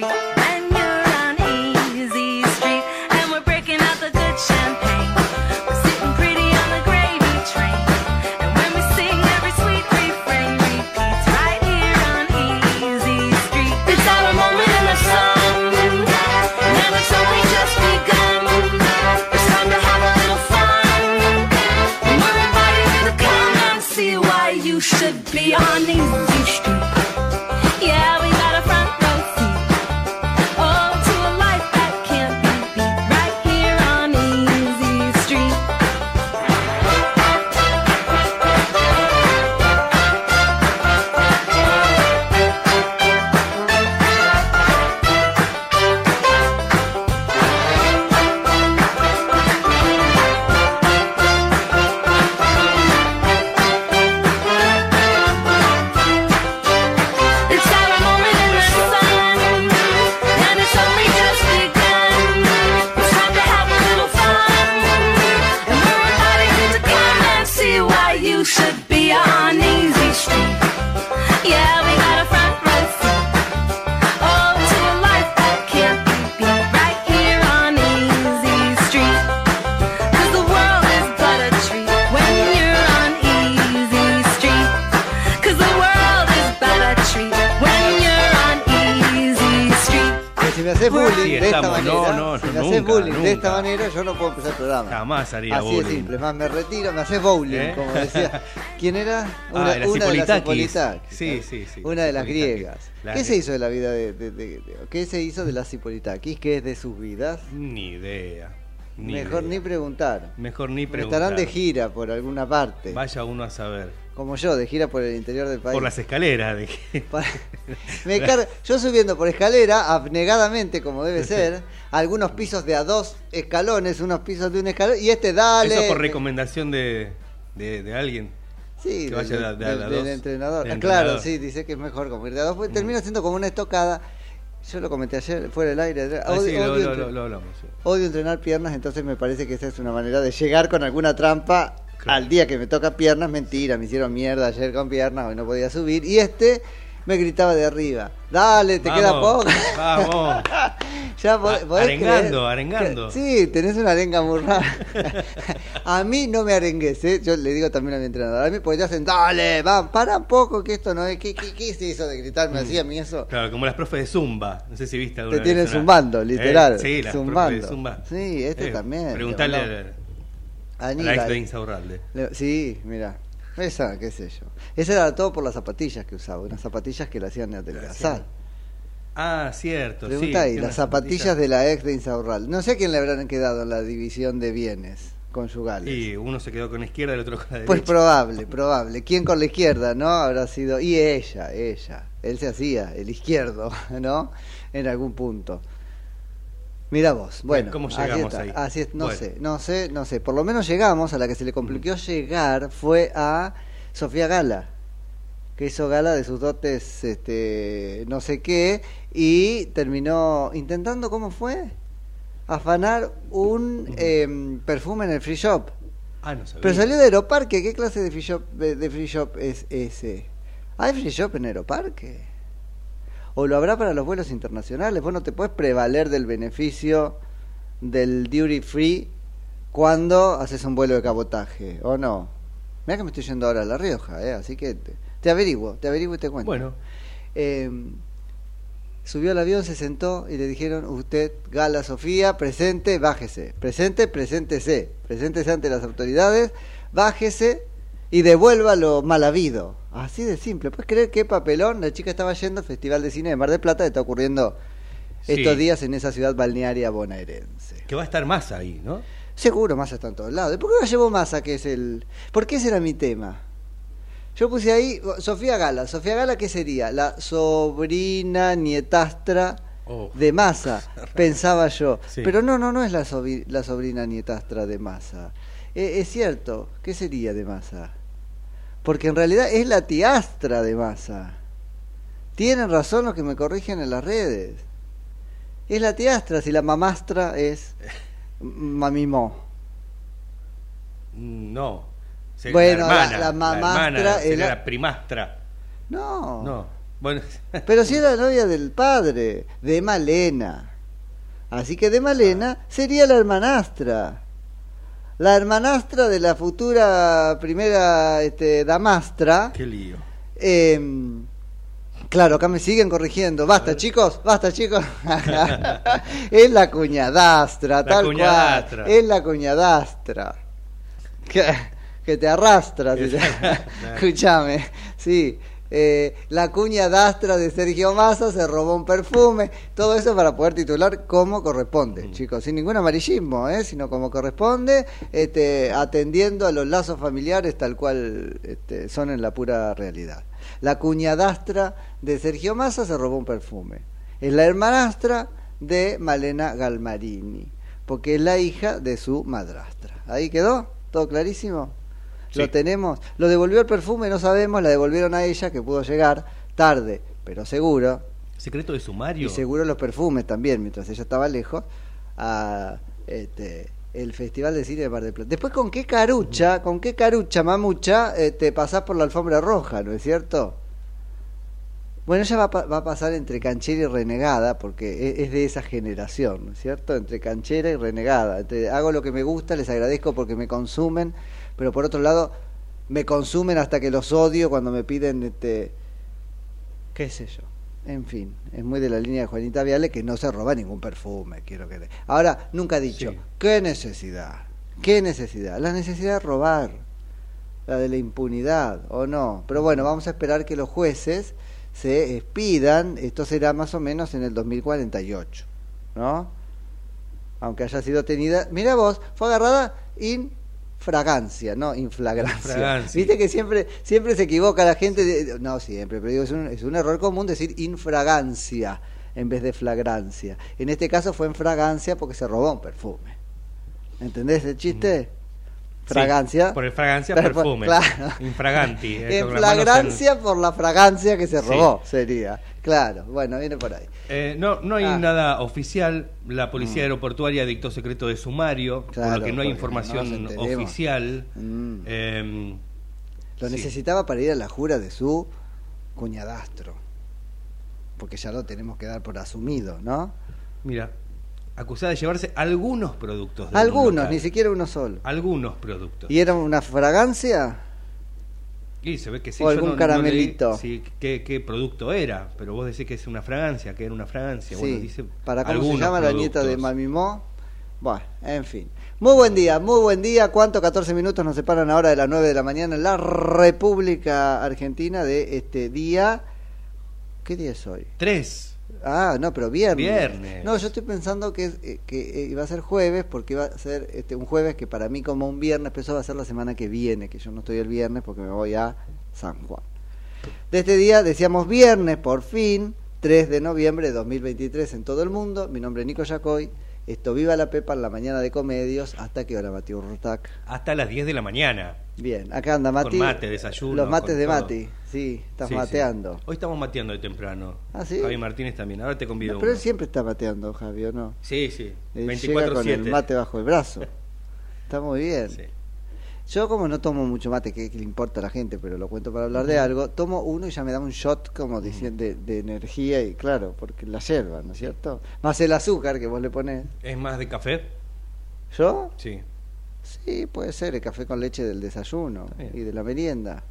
country and you ¿Quién era? Ah, era una de las Cipolitakis. Cipolitakis. Sí, sí, sí. Una de las Cipolitakis. griegas. ¿Qué se hizo de la vida de, de- de- de- ¿Qué se hizo de las Cipolitakis? ¿Qué es de sus vidas? Ni idea. Ni Mejor idea. ni preguntar. Mejor ni preguntar. Estarán de gira por alguna parte. Vaya uno a saber. Como yo, de gira por el interior del país. Por las escaleras. De Me car- Yo subiendo por escalera, abnegadamente como debe ser, algunos pisos de a dos escalones, unos pisos de un escalón, y este dale. Eso por recomendación de, de, de alguien. Sí, del, de de entrenador. Ah, claro. Mm. sí, dice que es mejor como ir de a dos, porque termina siendo como una estocada. Yo lo comenté ayer, fuera del aire. Ah, Odio, sí, lo, odio lo- entre- lo- lo hablamos. sí. odio entrenar piernas, entonces me parece que esa es una manera de llegar con alguna trampa Claro. al día que me toca piernas. Mentira, me hicieron mierda ayer con piernas, hoy no podía subir. Y este me gritaba de arriba, dale, te queda poco. Vamos. ya podés arengando, creer arengando. Sí, tenés una arenga muy rara. a mí no me arengues, ¿eh? yo le digo también a mi entrenador. A mí porque te hacen, dale, va, para un poco que esto no es. ¿Qué, qué, qué es eso de gritarme así a mí eso? Claro, como las profes de Zumba. No sé si viste alguna Te tienen vez zumbando, literal. Eh, sí, las zumbando. profes de Zumba. Sí, este Eh, también. Preguntarle le a Aníbal. ex de Insaurralde. Le- Sí, mira. Esa, qué sé yo. Esa era todo por las zapatillas que usaba, unas zapatillas que le hacían adelgazar. Ah, cierto. Pregunta sí, ahí, las zapatillas de la ex de Insaurral. No sé a quién le habrán quedado en la división de bienes. conyugales. Y uno se quedó con la izquierda, el otro con la derecha. Pues probable, probable. ¿Quién con la izquierda, no? Habrá sido. Y ella, ella. Él se hacía, el izquierdo, ¿no? En algún punto. Mira vos, bueno, ¿cómo así llegamos está, ahí? así es, no Bueno. sé, no sé, no sé. Por lo menos llegamos, a la que se le complicó llegar fue a Sofía Gala, que hizo gala de sus dotes, este, no sé qué, y terminó intentando, ¿cómo fue? Afanar un em, perfume en el free shop. Ah, no sabía. Pero salió de Aeroparque, ¿qué clase de free shop, de free shop es ese? ¿Hay free shop en Aeroparque? ¿O lo habrá para los vuelos internacionales? Vos no te puedes prevaler del beneficio del duty free cuando haces un vuelo de cabotaje, ¿o no? Mira que me estoy yendo ahora a La Rioja, ¿eh? así que te, te averiguo, te averiguo y te cuento. Bueno, Eh, subió al avión, se sentó y le dijeron, usted, Gala Sofía, presente, bájese. Presente, preséntese. Preséntese ante las autoridades, bájese y devuelva lo mal habido. Así de simple. ¿Puedes creer qué papelón? La chica estaba yendo al Festival de Cine de Mar del Plata, que está ocurriendo Sí. estos días en esa ciudad balnearia bonaerense. que va a estar más ahí, ¿no? Seguro, Massa está en todos lados. ¿Y ¿Por qué no llevó Massa, que es el...? ¿Por qué ese era mi tema? Yo puse ahí Sofía Gala. Sofía Gala, ¿qué sería? La sobrina nietastra Oh. de Massa, pensaba yo. Sí. Pero no, no, no es la sobrina nietastra de Massa. Eh, es cierto, ¿qué sería de Massa? Porque en realidad es la tiastra de Massa. Tienen razón los que me corrigen en las redes. Es la tiastra, si la mamastra es mamimó. No. Sería Bueno, la, la- hermana, la mamastra es sería la- la primastra. No. No. Bueno, Pero si era la novia del padre, de Malena. Así que de Malena sería la hermanastra. La hermanastra de la futura primera este, damastra. qué lío. Eh, claro, acá me siguen corrigiendo. Basta, chicos, basta, chicos. es la cuñadastra, La tal cuñadastra. cual. Es la cuñadastra. Que, que te arrastra. si te- Escúchame, sí. Eh, la cuñadastra de Sergio Massa se robó un perfume. Todo eso para poder titular como corresponde, chicos. Sin ningún amarillismo, ¿eh? sino como corresponde, este, atendiendo a los lazos familiares tal cual este, son en la pura realidad. La cuñadastra de Sergio Massa se robó un perfume. Es la hermanastra de Malena Galmarini, porque es la hija de su madrastra. ¿Ahí quedó? ¿Todo clarísimo? Sí. Lo tenemos. Lo devolvió el perfume, no sabemos, la devolvieron a ella, que pudo llegar tarde, pero seguro. Secreto de sumario. Y seguro los perfumes también, mientras ella estaba lejos, a este, el Festival de Cine de Mar del Plata. Después, ¿con qué carucha, con qué carucha, mamucha, eh, te pasás por la alfombra roja, ¿no es cierto? Bueno, ella va, va a pasar entre canchera y renegada, porque e- es de esa generación, ¿no es cierto? Entre canchera y renegada. Entre, hago lo que me gusta, les agradezco porque me consumen, pero por otro lado, me consumen hasta que los odio cuando me piden, este, qué sé yo. En fin, es muy de la línea de Juanita Viale que no se roba ningún perfume, quiero que... Ahora, nunca he dicho, Sí. ¿qué necesidad? ¿Qué necesidad? La necesidad de robar, la de la impunidad, ¿o no? Pero bueno, vamos a esperar que los jueces se expidan, esto será más o menos en el 2048, ¿no? Aunque haya sido tenida, mira vos, fue agarrada in fragancia, no inflagrancia. Infragancia. Viste que siempre siempre se equivoca la gente, de- no siempre, pero digo, es un, es un error común decir infragancia en vez de flagrancia. En este caso fue en fragancia porque se robó un perfume. ¿Entendés el chiste? Fragancia. Sí, por el fragancia, Pero perfume. claro. Infraganti. eh, En flagrancia por la fragancia que se Sí. robó, sería. Claro, bueno, viene por ahí. Eh, no, no hay Ah. nada oficial. La policía aeroportuaria dictó secreto de sumario, Claro, por lo que no hay información no oficial. Mm. Eh, Lo Sí. necesitaba para ir a la jura de su cuñadastro. Porque ya lo tenemos que dar por asumido, ¿no? mira, acusada de llevarse algunos productos. de un Algunos, ni siquiera uno solo. Algunos productos. ¿Y era una fragancia? Y se ve que sí. o algún no- no leí caramelito. sí, qué, qué producto era, pero vos decís que es una fragancia, que era una fragancia. Bueno, Sí. dice ¿Para cómo se llama la nieta de productos. Mamimó? Bueno, en fin. Muy buen día, muy buen día. ¿Cuánto? 14 minutos nos separan ahora de las 9 de la mañana en la República Argentina de este día. ¿Qué día es hoy? Tres. Ah, no, pero viernes. Viernes. No, yo estoy pensando que, eh, que eh, iba a ser jueves, porque iba a ser este, un jueves que para mí como un viernes, pero eso va a ser la semana que viene, que yo no estoy el viernes porque me voy a San Juan. De este día decíamos viernes, por fin, 3 de noviembre de 2023 en todo el mundo. Mi nombre es Nico Yacoy. Esto Viva la Pepa en la mañana de Comedios. ¿Hasta qué hora, Mati Urtac? Hasta las 10 de la mañana. Bien, acá anda Mati. Con mate, desayuno. Los mates de todo. Mati, sí, estás Sí, sí. mateando. Hoy estamos mateando de temprano. Ah, ¿sí? Javi Martínez también. Ahora te convido. No, pero él siempre está mateando, Javi, ¿o no? Sí, sí. Él llega con el 24-7. mate bajo el brazo. Está muy bien. Sí. Yo como no tomo mucho mate, que, que le importa a la gente, pero lo cuento para hablar de algo, tomo uno y ya me da un shot como diciendo de, de energía y claro, porque la yerba, ¿no es cierto? Más el azúcar que vos le ponés. ¿Es más de café? ¿Yo? Sí. Sí, puede ser, el café con leche del desayuno y de la merienda.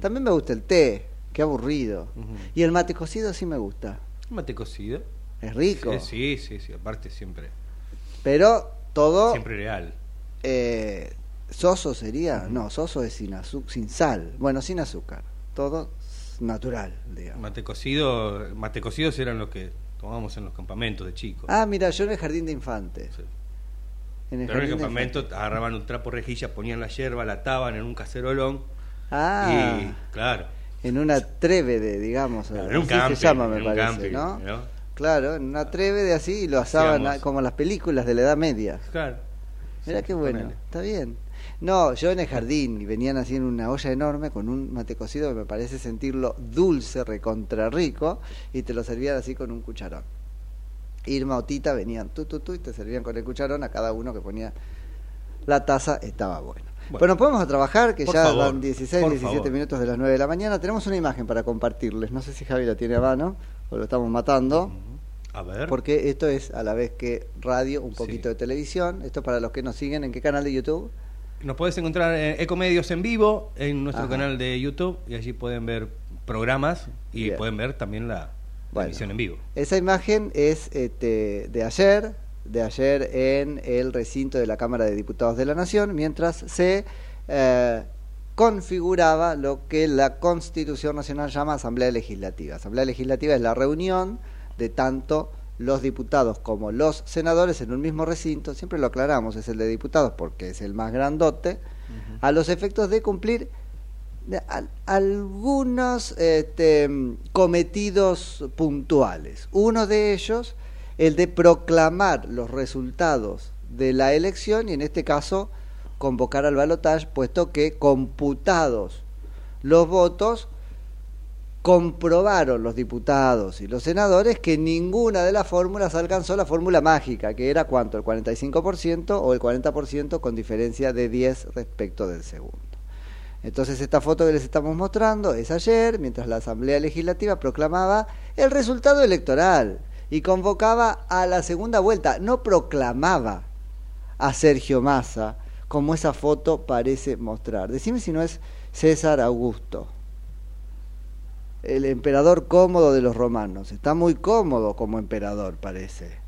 También me gusta el té, qué aburrido. Y el mate cocido sí me gusta. Mate cocido. Es rico, Sí, sí, sí. Aparte siempre. pero todo Siempre real. eh, soso sería, no, soso es sin sin sal, bueno, sin azúcar, todo natural, digamos. Mate cocido, mate cocidos eran los que tomábamos en los campamentos de chicos. Ah, mira, yo en el jardín de infantes. Sí. En el Pero en el campamento agarraban un trapo rejilla, ponían la hierba, la ataban en un cacerolón Ah, y claro, en una trébede, digamos, Claro, en un así camping, se llama, me en un parece, camping, ¿no? ¿no? Claro, en una trébede así y lo asaban como las películas de la Edad Media. claro. Mira Sí, qué bueno, ponele. está bien. No, yo en el jardín y venían así en una olla enorme con un mate cocido que me parece sentirlo dulce, recontra rico, y te lo servían así con un cucharón. Irma o Tita venían tú, tú, tú, y te servían con el cucharón a cada uno que ponía la taza, estaba bueno. Bueno. Bueno, podemos a trabajar, que ya favor, dan 16, por 17 favor. minutos de las 9 de la mañana. Tenemos una imagen para compartirles. No sé si Javi la tiene a mano o lo estamos matando. A ver. Porque esto es a la vez que radio, un poquito Sí. de televisión. Esto para los que nos siguen, ¿en qué canal de YouTube? Nos podés encontrar en Ecomedios en vivo en nuestro Ajá. canal de YouTube y allí pueden ver programas y Bien. pueden ver también la, la Bueno. emisión en vivo. Esa imagen es este, de ayer, de ayer en el recinto de la Cámara de Diputados de la Nación, mientras se eh, configuraba lo que la Constitución Nacional llama Asamblea Legislativa. Asamblea Legislativa es la reunión de tanto los diputados como los senadores en un mismo recinto, siempre lo aclaramos, es el de diputados porque es el más grandote, a los efectos de cumplir algunos este, cometidos puntuales. Uno de ellos, el de proclamar los resultados de la elección y en este caso convocar al balotaje, puesto que computados los votos, comprobaron los diputados y los senadores que ninguna de las fórmulas alcanzó la fórmula mágica, que era cuánto, el 45% o el 40% con diferencia de 10 respecto del segundo. Entonces esta foto que les estamos mostrando es ayer, mientras la Asamblea Legislativa proclamaba el resultado electoral y convocaba a la segunda vuelta, no proclamaba a Sergio Massa, como esa foto parece mostrar. Decime si no es César Augusto, el emperador cómodo de los romanos. Está muy cómodo como emperador, parece.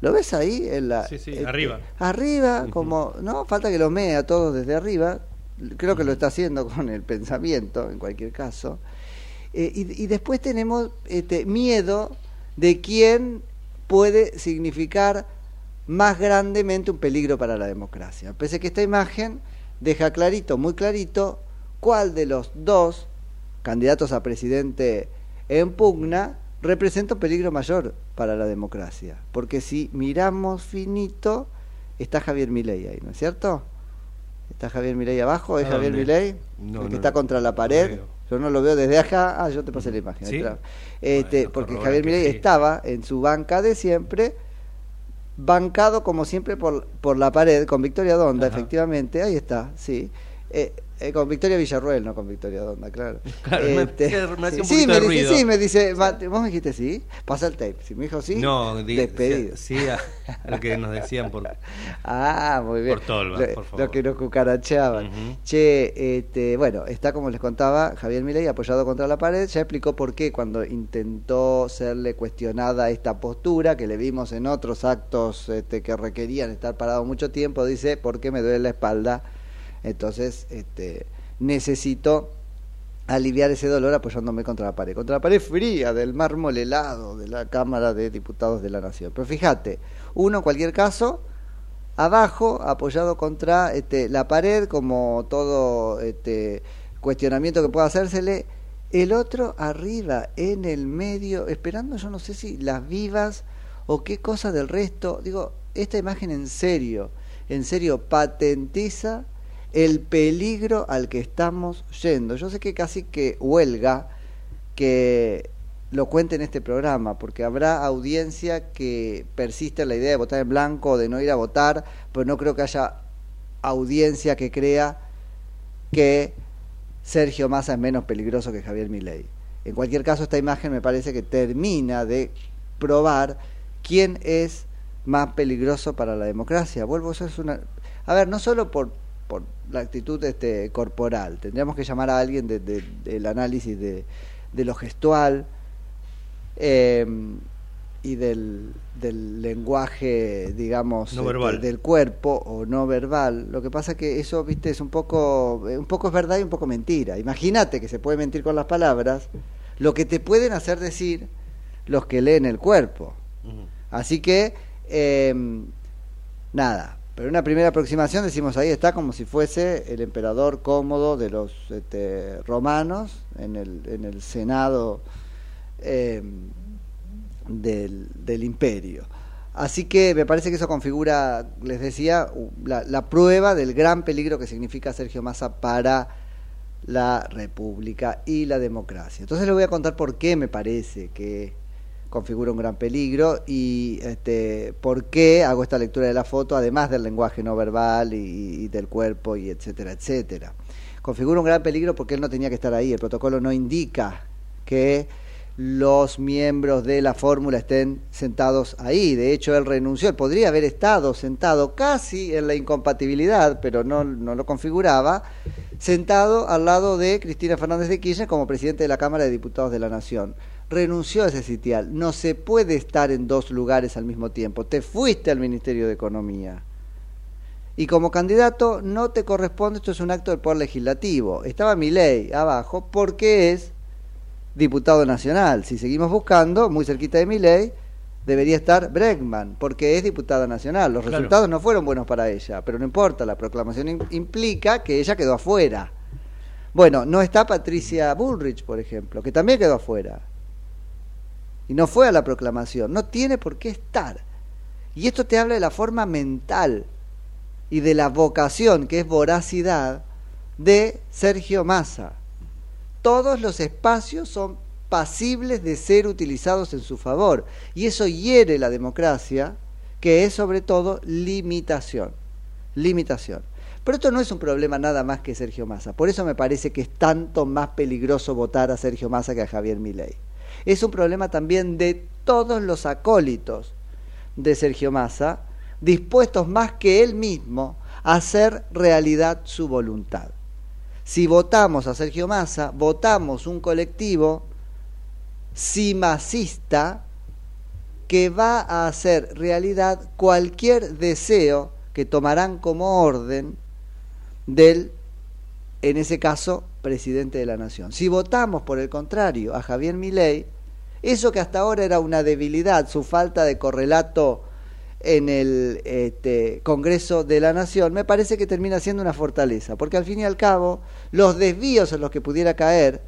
¿Lo ves ahí? En la, Sí, sí, este, arriba. Arriba, como, no, falta que lo mee a todos desde arriba. Creo que lo está haciendo con el pensamiento, en cualquier caso. Eh, y, y después tenemos este, miedo de quién puede significar más grandemente un peligro para la democracia. Pese a que esta imagen deja clarito, muy clarito, cuál de los dos candidatos a presidente en pugna representa un peligro mayor para la democracia. Porque si miramos finito, está Javier Milei ahí, ¿no es cierto? ¿Está Javier Milei abajo? ¿Es ¿A Javier? Milei? No, el que no, está contra la pared. Yo no lo veo desde acá. Ah, yo te pasé la imagen. ¿Sí? Este, Bueno, porque Javier Milei sí. estaba en su banca de siempre, bancado como siempre por, por la pared, con Victoria Donda, Ajá. efectivamente. Ahí está, sí. Eh, eh, con Victoria Villarruel, no con Victoria Donda, claro. Claro, me- Este, me hacía un sí, me de dice, ruido. sí, me dice, vos me dijiste sí, pasa el tape. Si me dijo sí, no, di- despedido. Sí, a, a lo que nos decían por... Ah, muy bien. Por Tolva, lo, por favor. lo que nos cucaracheaban. Che, este, bueno, está como les contaba Javier Milei apoyado contra la pared. Ya explicó por qué cuando intentó serle cuestionada esta postura que le vimos en otros actos este, que requerían estar parado mucho tiempo, dice, ¿por qué me duele la espalda? Entonces, este, necesito aliviar ese dolor apoyándome contra la pared, contra la pared fría del mármol helado de la Cámara de Diputados de la Nación. Pero fíjate, uno en cualquier caso, abajo, apoyado contra este, la pared, como todo este, cuestionamiento que pueda hacérsele, el otro arriba, en el medio, esperando yo no sé si las vivas o qué cosa del resto. Digo, esta imagen en serio, en serio, patentiza el peligro al que estamos yendo. Yo sé que casi que huelga que lo cuente en este programa, porque habrá audiencia que persiste en la idea de votar en blanco o de no ir a votar, pero no creo que haya audiencia que crea que Sergio Massa es menos peligroso que Javier Milei. En cualquier caso, esta imagen me parece que termina de probar quién es más peligroso para la democracia. Vuelvo, eso es una... A ver, no solo por, por la actitud este, corporal, tendríamos que llamar a alguien de- de- del análisis de, de lo gestual eh, y del, del lenguaje, digamos, No este, del cuerpo o no verbal. Lo que pasa que eso, viste, es un poco, eh, un poco es verdad y un poco mentira. Imagínate que se puede mentir con las palabras, lo que te pueden hacer decir los que leen el cuerpo. Así que, eh, nada, pero una primera aproximación decimos ahí está como si fuese el emperador cómodo de los este, romanos en el, en el senado eh, del, del imperio. Así que me parece que eso configura, les decía, la, la prueba del gran peligro que significa Sergio Massa para la República y la democracia. Entonces les voy a contar por qué me parece que configura un gran peligro y este, por qué hago esta lectura de la foto, además del lenguaje no verbal y, del cuerpo y etcétera, etcétera. Configura un gran peligro porque él no tenía que estar ahí. El protocolo no indica que los miembros de la fórmula estén sentados ahí. De hecho, él renunció. Él podría haber estado sentado casi en la incompatibilidad, pero no, no lo configuraba, sentado al lado de Cristina Fernández de Kirchner como presidente de la Cámara de Diputados de la Nación. Renunció a ese sitial. No se puede estar en dos lugares al mismo tiempo. Te fuiste al Ministerio de Economía. Y como candidato no te corresponde, esto es un acto del Poder Legislativo. Estaba mi ley abajo porque es diputado nacional. Si seguimos buscando, muy cerquita de mi ley, debería estar Bregman, porque es diputada nacional. Los Claro. resultados no fueron buenos para ella, pero no importa, la proclamación im- implica que ella quedó afuera. Bueno, no está Patricia Bullrich, por ejemplo, que también quedó afuera. Y no fue a la proclamación, no tiene por qué estar. Y esto te habla de la forma mental y de la vocación, que es voracidad, de Sergio Massa. Todos los espacios son pasibles de ser utilizados en su favor. Y eso hiere la democracia, que es sobre todo limitación. Limitación. Pero esto no es un problema nada más que Sergio Massa. Por eso me parece que es tanto más peligroso votar a Sergio Massa que a Javier Milei. Es un problema también de todos los acólitos de Sergio Massa, dispuestos más que él mismo a hacer realidad su voluntad. Si votamos a Sergio Massa, votamos un colectivo simacista que va a hacer realidad cualquier deseo que tomarán como orden del, en ese caso, presidente de la nación. Si votamos, por el contrario, a Javier Milei, eso que hasta ahora era una debilidad, su falta de correlato en el este, Congreso de la Nación, me parece que termina siendo una fortaleza, porque al fin y al cabo, los desvíos en los que pudiera caer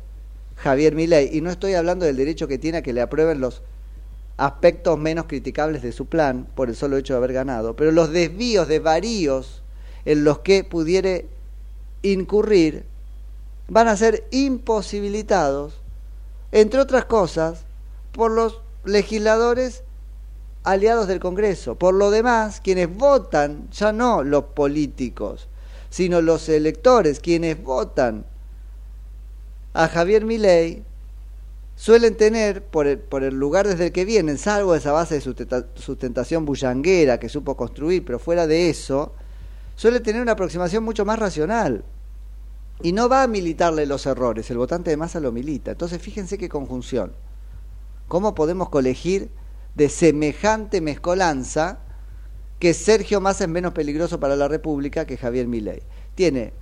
Javier Milei, y no estoy hablando del derecho que tiene a que le aprueben los aspectos menos criticables de su plan por el solo hecho de haber ganado, pero los desvíos de varíos en los que pudiere incurrir van a ser imposibilitados, entre otras cosas, por los legisladores aliados del Congreso. Por lo demás, quienes votan, ya no los políticos, sino los electores, quienes votan a Javier Milei, suelen tener, por el, por el lugar desde el que vienen, salvo esa base de sustenta- sustentación bullanguera que supo construir, pero fuera de eso, suele tener una aproximación mucho más racional. Y no va a militarle los errores, el votante de masa lo milita. Entonces fíjense qué conjunción. ¿Cómo podemos colegir de semejante mezcolanza que Sergio Massa es menos peligroso para la República que Javier Milei? Tiene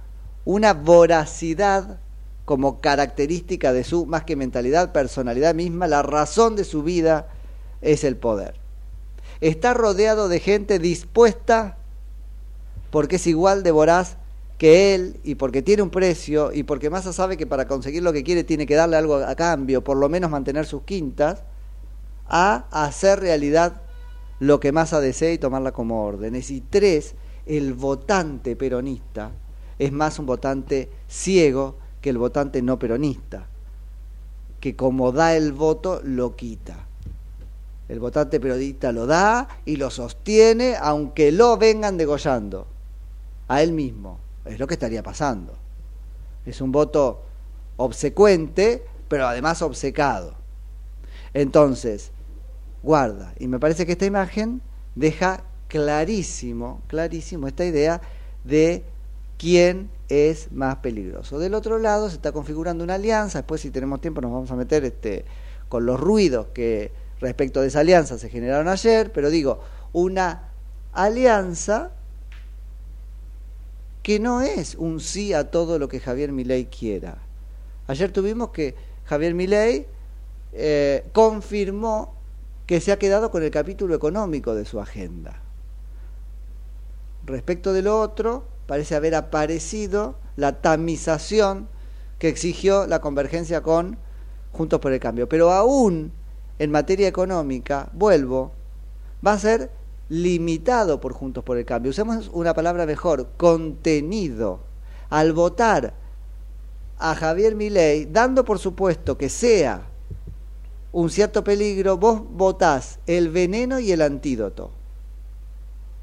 una voracidad como característica de su, más que mentalidad, personalidad misma, la razón de su vida es el poder. Está rodeado de gente dispuesta, porque es igual de voraz que él y porque tiene un precio y porque Massa sabe que para conseguir lo que quiere tiene que darle algo a cambio, por lo menos mantener sus quintas, a hacer realidad lo que Massa desea y tomarla como órdenes. Y tres, el votante peronista es más un votante ciego que el votante no peronista, que como da el voto, lo quita. El votante peronista lo da y lo sostiene aunque lo vengan degollando a él mismo. Es lo que estaría pasando. Es un voto obsecuente, pero además obcecado. Entonces, guarda. Y me parece que esta imagen deja clarísimo, clarísimo esta idea de quién es más peligroso. Del otro lado se está configurando una alianza, después si tenemos tiempo nos vamos a meter este, con los ruidos que respecto de esa alianza se generaron ayer, pero digo, una alianza que no es un sí a todo lo que Javier Milei quiera. Ayer tuvimos que Javier Milei eh, confirmó que se ha quedado con el capítulo económico de su agenda. Respecto de lo otro, parece haber aparecido la tamización que exigió la convergencia con Juntos por el Cambio. Pero aún en materia económica, vuelvo, va a ser limitado por Juntos por el Cambio. Usemos una palabra mejor, contenido. Al votar a Javier Milei, dando por supuesto que sea un cierto peligro, vos votás el veneno y el antídoto.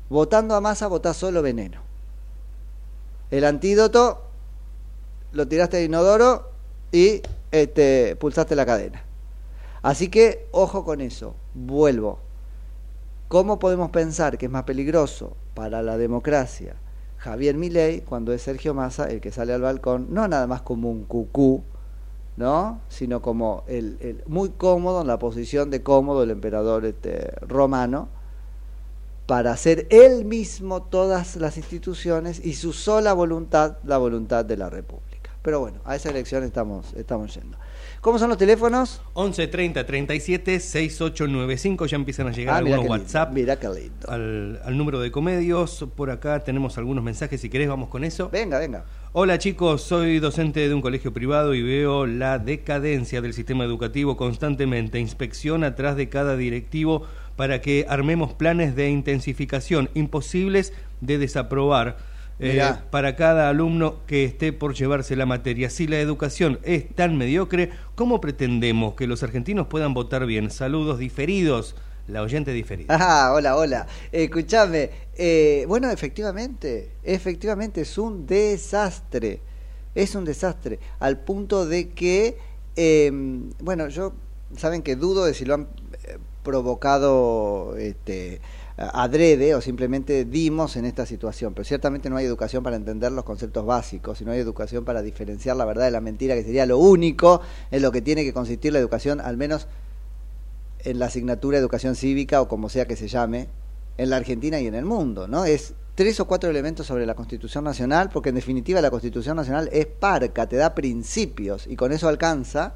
Votando a masa, votás solo veneno. El antídoto lo tiraste de inodoro y este, pulsaste la cadena. Así que ojo con eso, vuelvo. ¿Cómo podemos pensar que es más peligroso para la democracia Javier Milei cuando es Sergio Massa el que sale al balcón, no nada más como un cucú, ¿no? sino como el, muy cómodo en la posición de cómodo el emperador este, romano para hacer él mismo todas las instituciones y su sola voluntad la voluntad de la República. Pero bueno, a esa elección estamos, estamos yendo. ¿Cómo son los teléfonos? 11 30 37 6895. Ya empiezan a llegar ah, algunos WhatsApp. Mira qué lindo. Al, al, número de comedios. Por acá tenemos algunos mensajes. Si querés, vamos con eso. Venga, venga. Hola chicos, soy docente de un colegio privado y veo la decadencia del sistema educativo constantemente. Inspección atrás de cada directivo para que armemos planes de intensificación imposibles de desaprobar eh, para cada alumno que esté por llevarse la materia. Si la educación es tan mediocre, ¿cómo pretendemos que los argentinos puedan votar bien? Saludos diferidos. La oyente diferida. Ah, hola, hola. Escúchame. Eh, bueno, efectivamente, efectivamente es un desastre. Es un desastre. Al punto de que, em, bueno, yo, saben que dudo de si lo han eh, provocado este, adrede o simplemente dimos en esta situación. Pero ciertamente no hay educación para entender los conceptos básicos y no hay educación para diferenciar la verdad de la mentira, que sería lo único en lo que tiene que consistir la educación, al menos en la asignatura de educación cívica o como sea que se llame, en la Argentina y en el mundo, ¿no? Es tres o cuatro elementos sobre la Constitución Nacional, porque en definitiva la Constitución Nacional es parca, te da principios y con eso alcanza.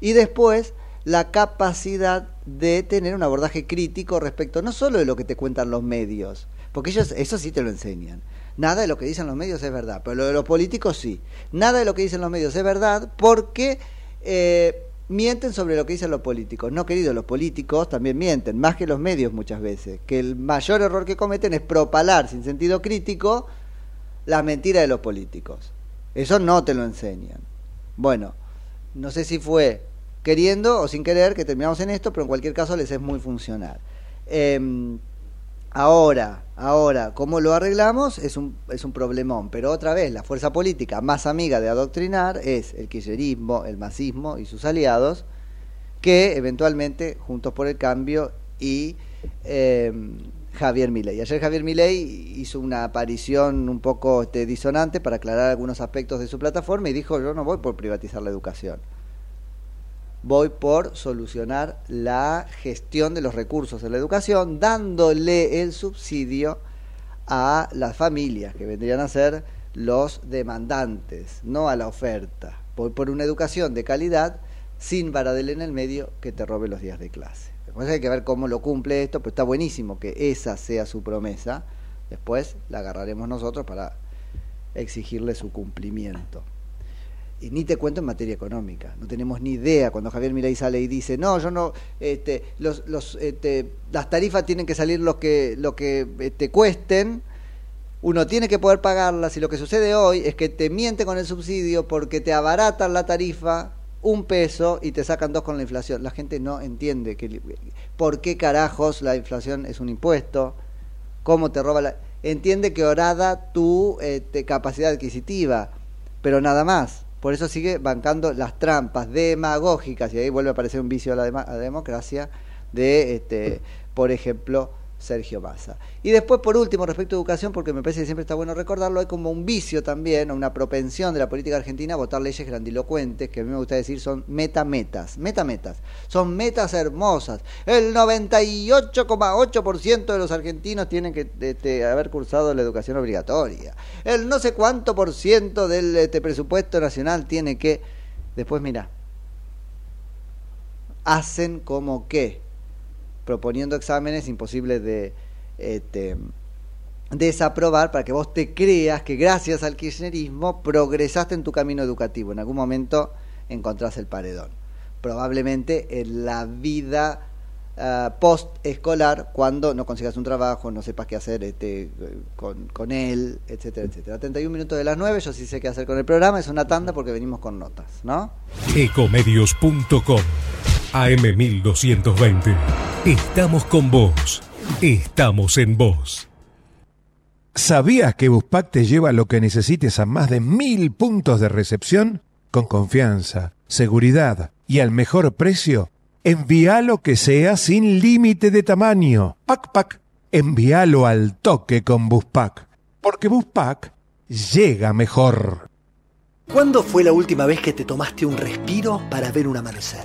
Y después la capacidad de tener un abordaje crítico respecto no solo de lo que te cuentan los medios, porque ellos eso sí te lo enseñan. Nada de lo que dicen los medios es verdad, pero lo de los políticos sí. Nada de lo que dicen los medios es verdad porque eh, mienten sobre lo que dicen los políticos. No, querido, los políticos también mienten, más que los medios muchas veces. Que el mayor error que cometen es propalar sin sentido crítico la mentira de los políticos. Eso no te lo enseñan. Bueno, no sé si fue queriendo o sin querer que terminamos en esto, pero en cualquier caso les es muy funcional. Em, ahora, ahora, ¿cómo lo arreglamos? Es un, es un problemón, pero otra vez, la fuerza política más amiga de adoctrinar es el kirchnerismo, el masismo y sus aliados, que eventualmente, Juntos por el Cambio y em, Javier Milei. Ayer Javier Milei hizo una aparición un poco este, disonante para aclarar algunos aspectos de su plataforma y dijo, yo no voy por privatizar la educación voy por solucionar la gestión de los recursos de la educación, dándole el subsidio a las familias, que vendrían a ser los demandantes, no a la oferta. Voy por una educación de calidad sin varadel en el medio que te robe los días de clase. Después hay que ver cómo lo cumple esto, pero está buenísimo que esa sea su promesa. Después la agarraremos nosotros para exigirle su cumplimiento. Y ni te cuento en materia económica, no tenemos ni idea cuando Javier Milei sale y dice, no, yo no, este, los, los, este, las tarifas tienen que salir lo que, lo que este, cuesten, uno tiene que poder pagarlas y lo que sucede hoy es que te miente con el subsidio porque te abaratan la tarifa un peso y te sacan dos con la inflación. La gente no entiende que, por qué carajos la inflación es un impuesto, cómo te roba la... Entiende que orada tu este, capacidad adquisitiva, pero nada más. Por eso sigue bancando las trampas demagógicas, y ahí vuelve a aparecer un vicio a la, democracia, de, este, por ejemplo, Sergio Massa. Y después, por último, respecto a educación, porque me parece que siempre está bueno recordarlo, hay como un vicio también, una propensión de la política argentina a votar leyes grandilocuentes, que a mí me gusta decir son metametas, metametas. Son metas hermosas. El 98,8% de los argentinos tienen que este, haber cursado la educación obligatoria. El no sé cuánto por ciento del este, presupuesto nacional tiene que... Después, mira, hacen como que proponiendo exámenes imposibles de este, desaprobar para que vos te creas que gracias al kirchnerismo progresaste en tu camino educativo. En algún momento encontrás el paredón. Probablemente en la vida ah, post-escolar, cuando no consigas un trabajo, no sepas qué hacer este, con, con él, etcétera, etcétera. 31 minutos de las 9, yo sí sé qué hacer con el programa, es una tanda porque venimos con notas, ¿no? Ecomedios.com AM1220. Estamos con vos. Estamos en vos. ¿Sabías que Buspack te lleva lo que necesites a más de mil puntos de recepción? Con confianza, seguridad y al mejor precio. Envía lo que sea sin límite de tamaño. Pac Pac. Envíalo al toque con Buspack. Porque Buspack llega mejor. ¿Cuándo fue la última vez que te tomaste un respiro para ver un amanecer?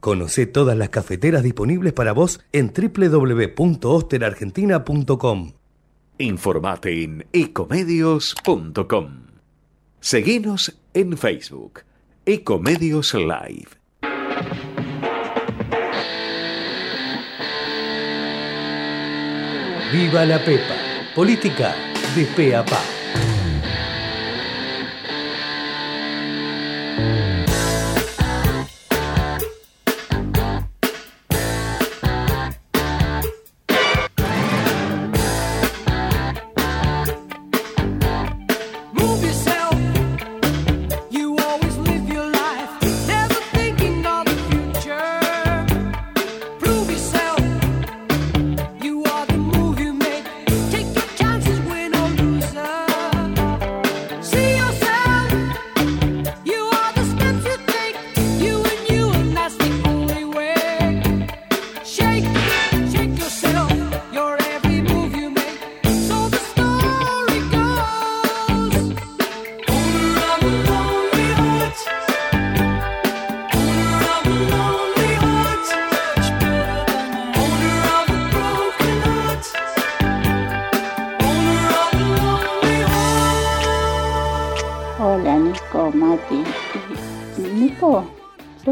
Conoce todas las cafeteras disponibles para vos en www.osterargentina.com. Informate en ecomedios.com. Seguinos en Facebook, Ecomedios Live. Viva la Pepa. Política de pe a pa.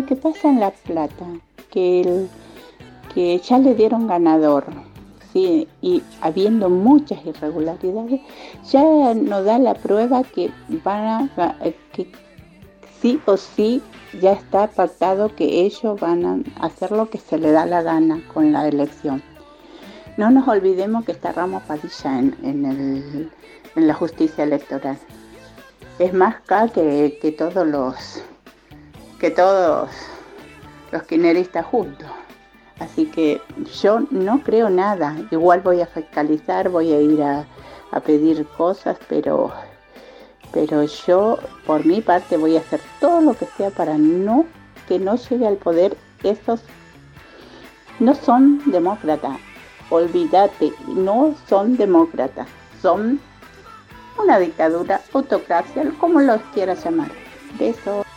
Que pasa en La Plata, que, el, que ya le dieron ganador, ¿sí? y habiendo muchas irregularidades, ya nos da la prueba que van a, eh, que sí o sí ya está pactado que ellos van a hacer lo que se le da la gana con la elección. No nos olvidemos que está Ramos Padilla en, en, la justicia electoral. Es más acá que, que todos los que todos los kirchneristas juntos. Así que yo no creo nada. Igual voy a fiscalizar, voy a ir a, a pedir cosas, pero pero yo por mi parte voy a hacer todo lo que sea para no que no llegue al poder esos no son demócratas olvídate no son demócratas son una dictadura autocracia como los quieras llamar besos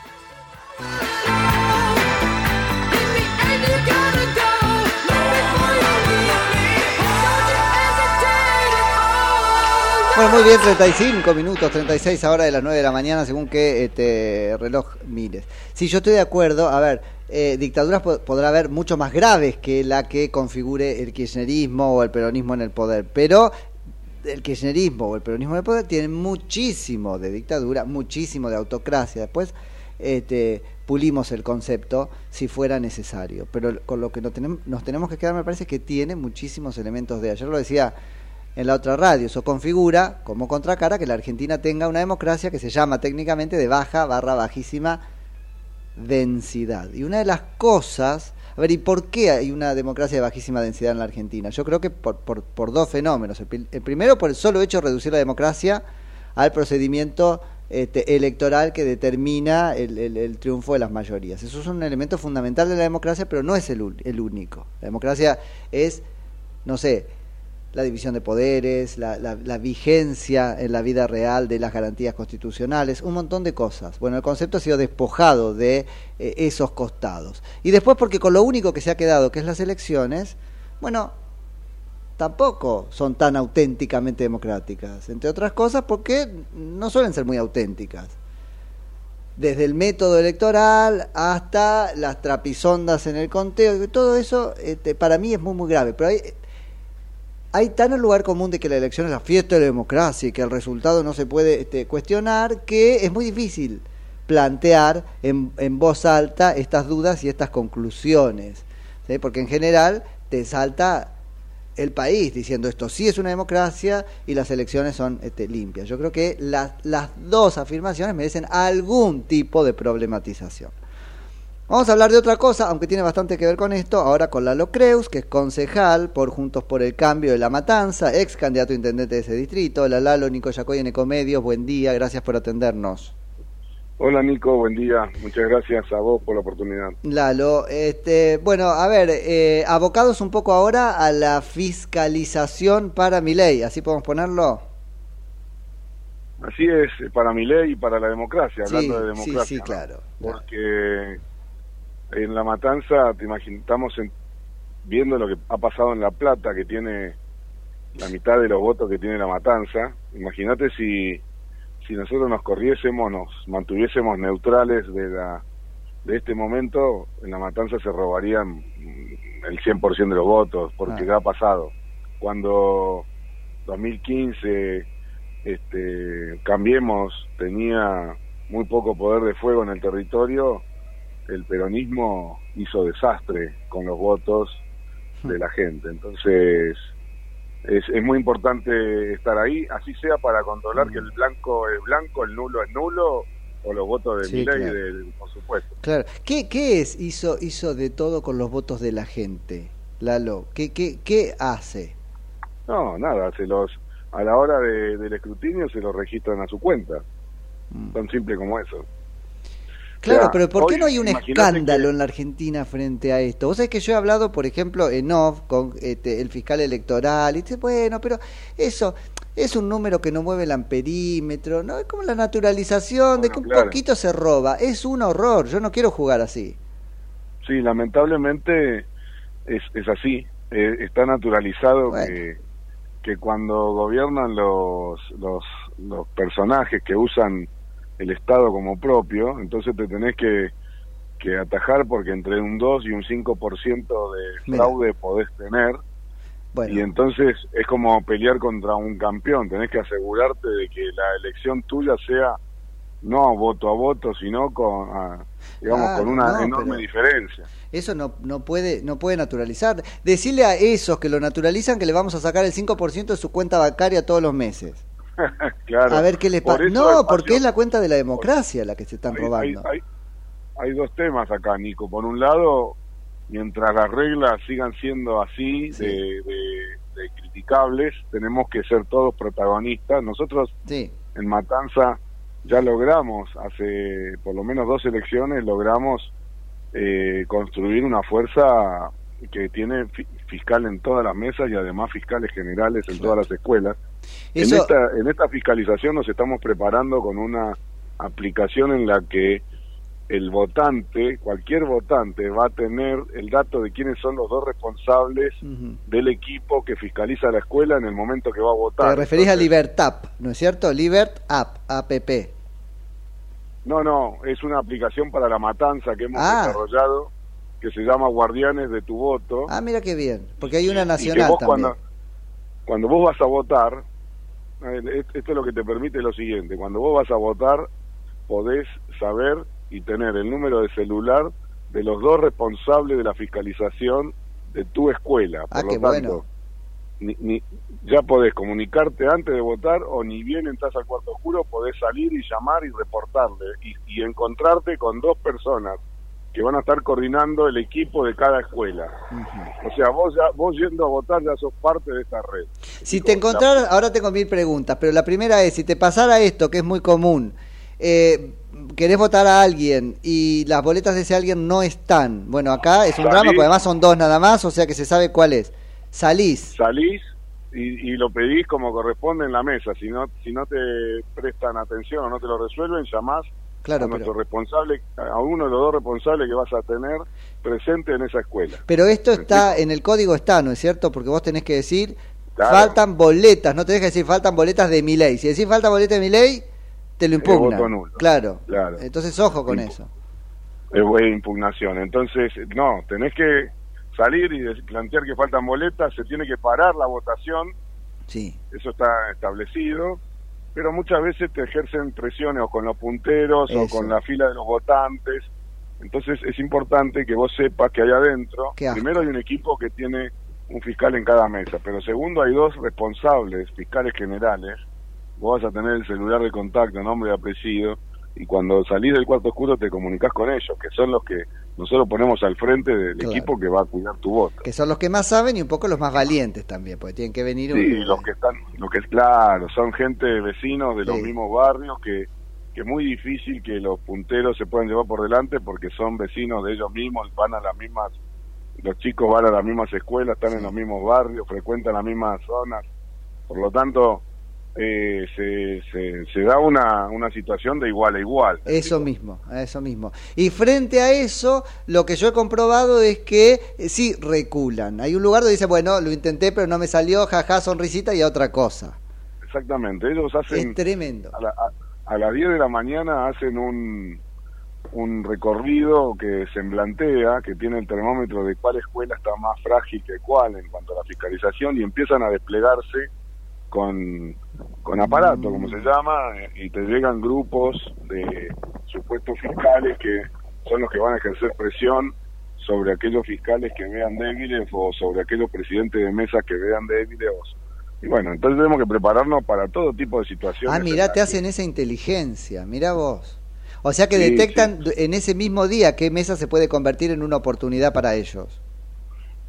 Muy bien, 35 minutos, 36 ahora de las 9 de la mañana, según que este reloj mires. Sí, yo estoy de acuerdo. A ver, eh, dictaduras po- podrá haber mucho más graves que la que configure el kirchnerismo o el peronismo en el poder, pero el kirchnerismo o el peronismo en el poder tienen muchísimo de dictadura, muchísimo de autocracia. Después este, pulimos el concepto si fuera necesario, pero con lo que nos tenemos que quedar me parece que tiene muchísimos elementos de ayer lo decía en la otra radio. Eso configura como contracara que la Argentina tenga una democracia que se llama técnicamente de baja barra bajísima densidad. Y una de las cosas, a ver, ¿y por qué hay una democracia de bajísima densidad en la Argentina? Yo creo que por, por, dos fenómenos. El, pri- el primero, por el solo hecho de reducir la democracia al procedimiento este, electoral que determina el, el- triunfo de las mayorías. Eso es un elemento fundamental de la democracia, pero no es el, el único. La democracia es, no sé, la división de poderes, la, la- la vigencia en la vida real de las garantías constitucionales, un montón de cosas. Bueno, el concepto ha sido despojado de eh, esos costados. Y después porque con lo único que se ha quedado, que es las elecciones, bueno, tampoco son tan auténticamente democráticas, entre otras cosas porque no suelen ser muy auténticas. Desde el método electoral hasta las trapisondas en el conteo, todo eso este, para mí es muy muy grave, pero hay, hay tan el lugar común de que la elección es la fiesta de la democracia y que el resultado no se puede este, cuestionar que es muy difícil plantear en, en voz alta estas dudas y estas conclusiones. Porque en general te salta el país diciendo esto sí es una democracia y las elecciones son este, limpias. Yo creo que las, las dos afirmaciones merecen algún tipo de problematización. Vamos a hablar de otra cosa, aunque tiene bastante que ver con esto, ahora con Lalo Creus, que es concejal por Juntos por el Cambio de La Matanza, ex candidato a intendente de ese distrito. Hola Lalo, Nico Yacoy en Ecomedios, buen día, gracias por atendernos. Hola Nico, buen día. Muchas gracias a vos por la oportunidad. Lalo, este, bueno, a ver, eh, abocados un poco ahora a la fiscalización para mi ley, ¿así podemos ponerlo? Así es, para mi ley y para la democracia, Sí, hablando de sí, democracia. sí, ¿no? claro. Porque en La Matanza, te imaginas, estamos en- viendo lo que ha pasado en La Plata, que tiene la mitad de los votos que tiene La Matanza. Imagínate si, si nosotros nos corriésemos, nos mantuviésemos neutrales de la de este momento, en La Matanza se robarían el 100% de los votos, porque Ah. ¿qué ha pasado? Cuando 2015 este, Cambiemos tenía muy poco poder de fuego en el territorio, el peronismo hizo desastre con los votos de la gente. Entonces, es, es muy importante estar ahí, así sea para controlar que el blanco es blanco, el nulo es nulo, o los votos de Sí, Milei, claro. del- por supuesto. Claro. ¿Qué, qué es? Hizo, hizo de todo con los votos de la gente, Lalo. ¿Qué, qué, qué hace? No, nada, se los a la hora de- del escrutinio se los registran a su cuenta. Tan simple como eso. Claro, O sea, pero ¿por qué hoy, no hay un escándalo en la Argentina frente a esto? Vos sabés que yo he hablado, por ejemplo, en off con este, el fiscal electoral, y dice, bueno, pero eso es un número que no mueve el amperímetro, ¿no? Es como la naturalización de que un claro. poquito se roba. Es un horror, yo no quiero jugar así. Sí, lamentablemente es, es así. Eh, está naturalizado que, que cuando gobiernan los, los, los personajes que usan el Estado como propio, entonces te tenés que, que atajar porque entre un 2 y un 5% de Mira. fraude podés tener. Bueno. Y entonces es como pelear contra un campeón. Tenés que asegurarte de que la elección tuya sea no voto a voto, sino con, ah, digamos, Claro, con una no, enorme diferencia. Eso no, no puede no puede naturalizar. Decirle a esos que lo naturalizan que le vamos a sacar el 5% de su cuenta bancaria todos los meses. claro. A ver qué Por pasa. No, porque es la cuenta de la democracia la que se están hay, robando. hay- hay dos temas acá, Nico. Por un lado, mientras las reglas sigan siendo así de, de- de criticables, tenemos que ser todos protagonistas. Nosotros Sí. en Matanza ya logramos, hace por lo menos dos elecciones, logramos eh, construir una fuerza que tiene fiscal en todas las mesas y además fiscales generales en todas las escuelas. Eso- En, esta, en esta fiscalización nos estamos preparando con una aplicación en la que el votante, cualquier votante, va a tener el dato de quiénes son los dos responsables del equipo que fiscaliza la escuela en el momento que va a votar. Te referís a Libertap, ¿no es cierto? Libert App, APP. No, no, es una aplicación para la matanza que hemos Ah. desarrollado que se llama Guardianes de tu voto. Ah, mira qué bien, porque hay una nacional vos también. cuando, cuando vos vas a votar, eh, es- esto es lo que te permite lo siguiente, cuando vos vas a votar podés saber y tener el número de celular de los dos responsables de la fiscalización de tu escuela. Por Ah, lo qué tanto, bueno. ni, ni- ya podés comunicarte antes de votar o ni bien entras al cuarto oscuro, podés salir y llamar y reportarle y, y encontrarte con dos personas que van a estar coordinando el equipo de cada escuela. O sea, vos ya vos yendo a votar ya sos parte de esta red. Si te encontraras, ahora tengo mil preguntas, pero la primera es, si te pasara esto, que es muy común, eh, querés votar a alguien y las boletas de ese alguien no están, bueno, acá es un Salís. drama, porque además son dos nada más, o sea que se sabe cuál es. Salís, Salís y, y lo pedís como corresponde en la mesa. Si no si no te prestan atención o no te lo resuelven, llamás Claro, a nuestro pero- responsable, a uno de los dos responsables que vas a tener presente en esa escuela. pero esto está, en el código está, ¿no es cierto? Porque vos tenés que decir, Claro. faltan boletas, no tenés que decir faltan boletas de mi ley. Si decís faltan boletas de mi ley, te lo nulo. Claro. Claro. Entonces, ojo con Impu- eso. es buena impugnación. Entonces, no, tenés que salir y plantear que faltan boletas, se tiene que parar la votación, Sí. eso está establecido, pero muchas veces te ejercen presiones o con los punteros o con la fila de los votantes. Entonces es importante que vos sepas que hay adentro, primero hay un equipo que tiene un fiscal en cada mesa, pero segundo hay dos responsables, fiscales generales, vos vas a tener el celular de contacto, nombre y apellido, y cuando salís del cuarto oscuro te comunicas con ellos, que son los que nosotros ponemos al frente del Claro. equipo que va a cuidar tu voto. Que son los que más saben y un poco los más valientes también, porque tienen que venir... Sí, los que están, lo que es claro, son gente vecinos de los Sí. mismos barrios que que es muy difícil que los punteros se puedan llevar por delante porque son vecinos de ellos mismos, van a las mismas, los chicos van a las mismas escuelas, están en los mismos barrios, frecuentan las mismas zonas, por lo tanto eh, se, se, se da una, una situación de igual a igual. Eso mismo, eso mismo. Y frente a eso, lo que yo he comprobado es que eh, sí reculan. Hay un lugar donde dice, bueno, lo intenté pero no me salió, jaja, sonrisita y a otra cosa. Exactamente, ellos hacen... Es tremendo. A, la- a- a las 10 de la mañana hacen un, un recorrido que semblantea, que tiene el termómetro de cuál escuela está más frágil que cuál en cuanto a la fiscalización y empiezan a desplegarse con, con aparato, como se llama, y te llegan grupos de supuestos fiscales que son los que van a ejercer presión sobre aquellos fiscales que vean débiles o sobre aquellos presidentes de mesa que vean débiles. Y bueno, entonces tenemos que prepararnos para todo tipo de situaciones. Ah, mirá, te hacen esa inteligencia, mirá vos. O sea que Sí, detectan en ese mismo día qué mesa se puede convertir en una oportunidad para ellos.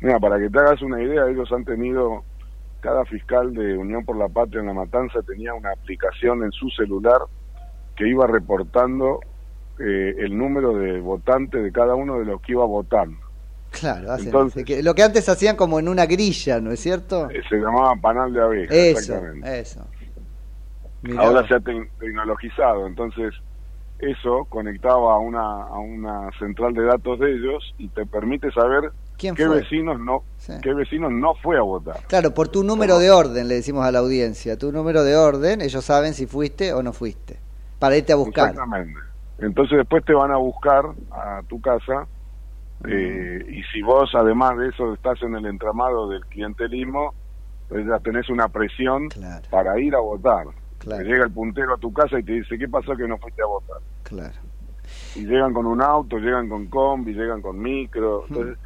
Mira, para que te hagas una idea, ellos han tenido, cada fiscal de Unión por la Patria en La Matanza tenía una aplicación en su celular que iba reportando eh, el número de votantes de cada uno de los que iba votando. Claro, hacen Entonces- que- lo que antes hacían como en una grilla, ¿no es cierto? Eh, Se llamaba panal de abejas, Eso, exactamente. eso. Mirá Ahora se ha tec- tecnologizado, entonces eso conectaba a una, a una central de datos de ellos y te permite saber ¿Quién qué fue? vecinos no Sí. qué vecinos no fue a votar. Claro, por tu número de orden, le decimos a la audiencia. Tu número de orden, ellos saben si fuiste o no fuiste. Para irte a buscar. Exactamente, Entonces después te van a buscar a tu casa eh, y si vos además de eso estás en el entramado del clientelismo, pues ya tenés una presión para ir a votar. Te llega el puntero a tu casa y te dice, ¿qué pasó que no fuiste a votar? Claro. Y llegan con un auto, llegan con combi, llegan con micro. Entonces,